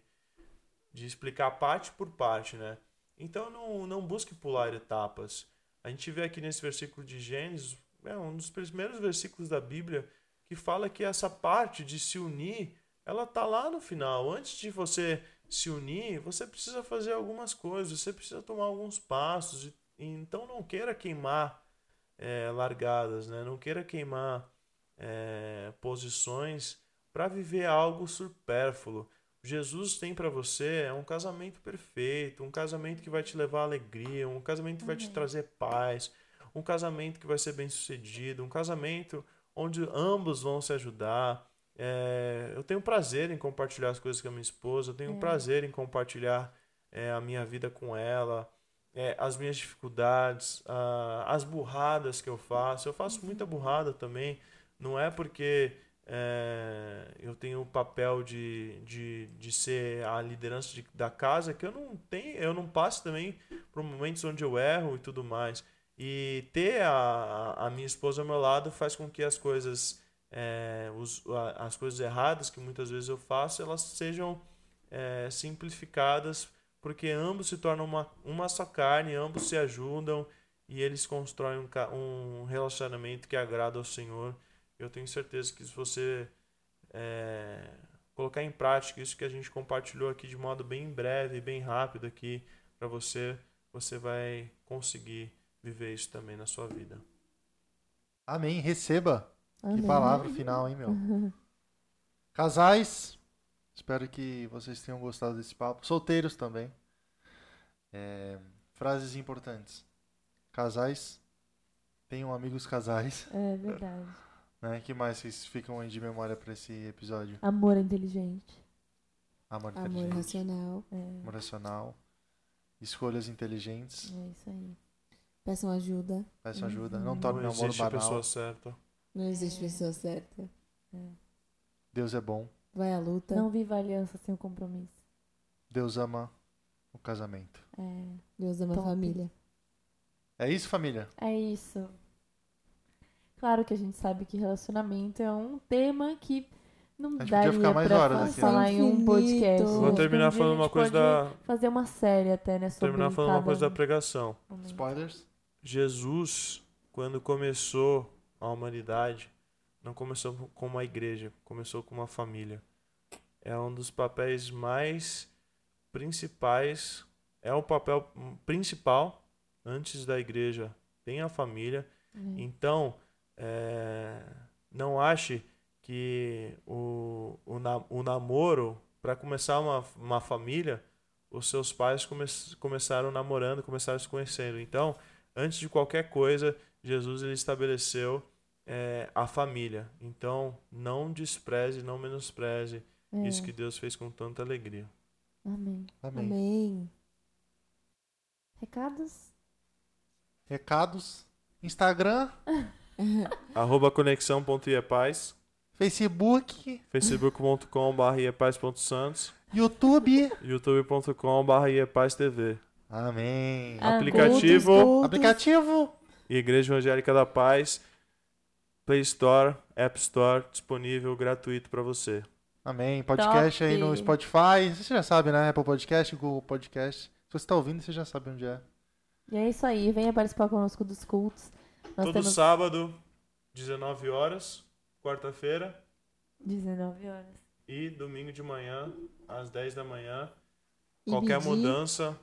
de explicar parte por parte, né? Então não, não busque pular etapas. A gente vê aqui nesse versículo de Gênesis, é um dos primeiros versículos da Bíblia que fala que essa parte de se unir, ela tá lá no final. Antes de você se unir, você precisa fazer algumas coisas, você precisa tomar alguns passos. E, então não queira queimar é, largadas, né? Não queira queimar é, posições para viver algo supérfluo. Jesus tem para você é um casamento perfeito, um casamento que vai te levar alegria, um casamento que vai te trazer paz, um casamento que vai ser bem sucedido, um casamento onde ambos vão se ajudar. É, eu tenho prazer em compartilhar as coisas com a minha esposa, eu tenho É. prazer em compartilhar é, a minha vida com ela, é, as minhas dificuldades, a- as burradas que eu faço. Eu faço muita burrada também, não é porque é, eu tenho o papel de, de, de ser a liderança de- da casa que eu não tenho, eu não passo também por momentos onde eu erro e tudo mais. E ter a, a minha esposa ao meu lado faz com que as coisas, é, os, as coisas erradas que muitas vezes eu faço, elas sejam é, simplificadas, porque ambos se tornam uma, uma só carne, ambos se ajudam e eles constroem um, um relacionamento que agrada ao Senhor. Eu tenho certeza que se você é, colocar em prática isso que a gente compartilhou aqui de modo bem breve, bem rápido aqui para você, você vai conseguir viver isso também na sua vida. Amém. Receba. Amém. Que palavra final, hein, meu? Casais, espero que vocês tenham gostado desse papo. Solteiros também. É, frases importantes. Casais, tenham amigos casais. É verdade. Né? que mais vocês ficam aí de memória pra esse episódio? Amor é inteligente. Amor Amor inteligente, racional. É, amor racional, escolhas inteligentes, é isso aí. Peçam ajuda. peçam ajuda. Uhum. Não torne o Não namoro existe a banal. pessoa certa. Não existe É. pessoa certa. Deus é bom. Vai à luta. Não viva a aliança sem o compromisso. Deus ama o casamento. É, Deus ama a Top. família. É isso, família? é isso. Claro que a gente sabe que relacionamento é um tema que não A gente daria podia ficar mais pra horas aqui, falar né? em um podcast. Vou terminar falando a uma coisa pode da Fazer uma série até, né? Sobre terminar falando uma coisa da pregação. Spoilers? Jesus, quando começou a humanidade, não começou com uma igreja, começou com uma família. É um dos papéis mais principais, é o papel principal antes da igreja, tem a família. É. Então, é, não ache que o, o, na- o namoro, para começar uma, uma família, os seus pais come, começaram namorando, começaram se conhecendo. Então, antes de qualquer coisa, Jesus ele estabeleceu é, a família. Então, não despreze, não menospreze É. isso que Deus fez com tanta alegria. Amém. Amém. Amém. Recados? Recados? Instagram? Arroba conexão.iepaz, Facebook? facebook.com.br iepaz.santos, YouTube? youtube.com.br iepaz.tv. Amém. Ah, Aplicativo. Aplicativo? Igreja Evangélica da Paz, Play Store, App Store, disponível gratuito para você. Amém. Podcast aí no Top. Spotify. Você já sabe, né? Apple Podcast, Google Podcast. Se você tá ouvindo, você já sabe onde é. E é isso aí. Venha participar conosco dos cultos. Nós Todo temos sábado, 19 horas, quarta-feira 19 horas. e domingo de manhã, às 10 da manhã. E Qualquer mudança,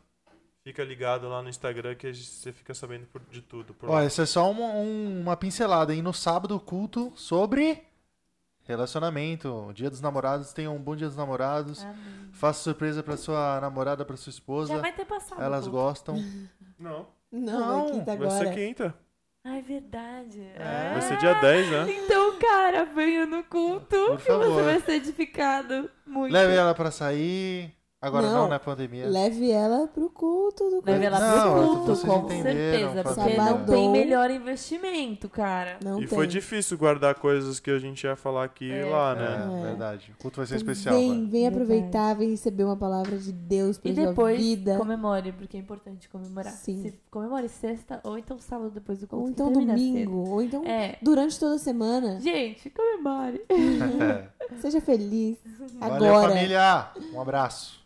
fica ligado lá no Instagram que você fica sabendo por- de tudo. Ó, lá. essa é só uma, um- uma pincelada aí no sábado culto sobre relacionamento. Dia dos namorados. Tenham um bom dia dos namorados. Amém. Faça surpresa pra sua namorada, pra sua Já esposa. vai ter passado. Elas culto. gostam. Não, Não, Não, é quinta vai ser agora. quinta. Ah, é verdade. É. Vai ser dia 10, né? Então, cara, venha no culto Por que você favor. vai ser edificado muito. Leve ela pra sair. Agora não, Não. né? Pandemia. Leve ela pro culto do Leve ela Não, pro culto, com certeza. Porque não tem melhor investimento, cara. Não e tem. foi difícil guardar coisas que a gente ia falar aqui É, lá, né? É, É. verdade. O culto vai ser Então especial. Vem, mano. vem aproveitar, vem receber uma palavra de Deus pra E sua depois vida. comemore, porque é importante comemorar. Sim. Se comemore sexta ou então sábado depois do culto. Ou então domingo, ou então cedo. É. durante toda a semana. Gente, comemore. É. Seja feliz. Valeu, Agora. família. Um abraço.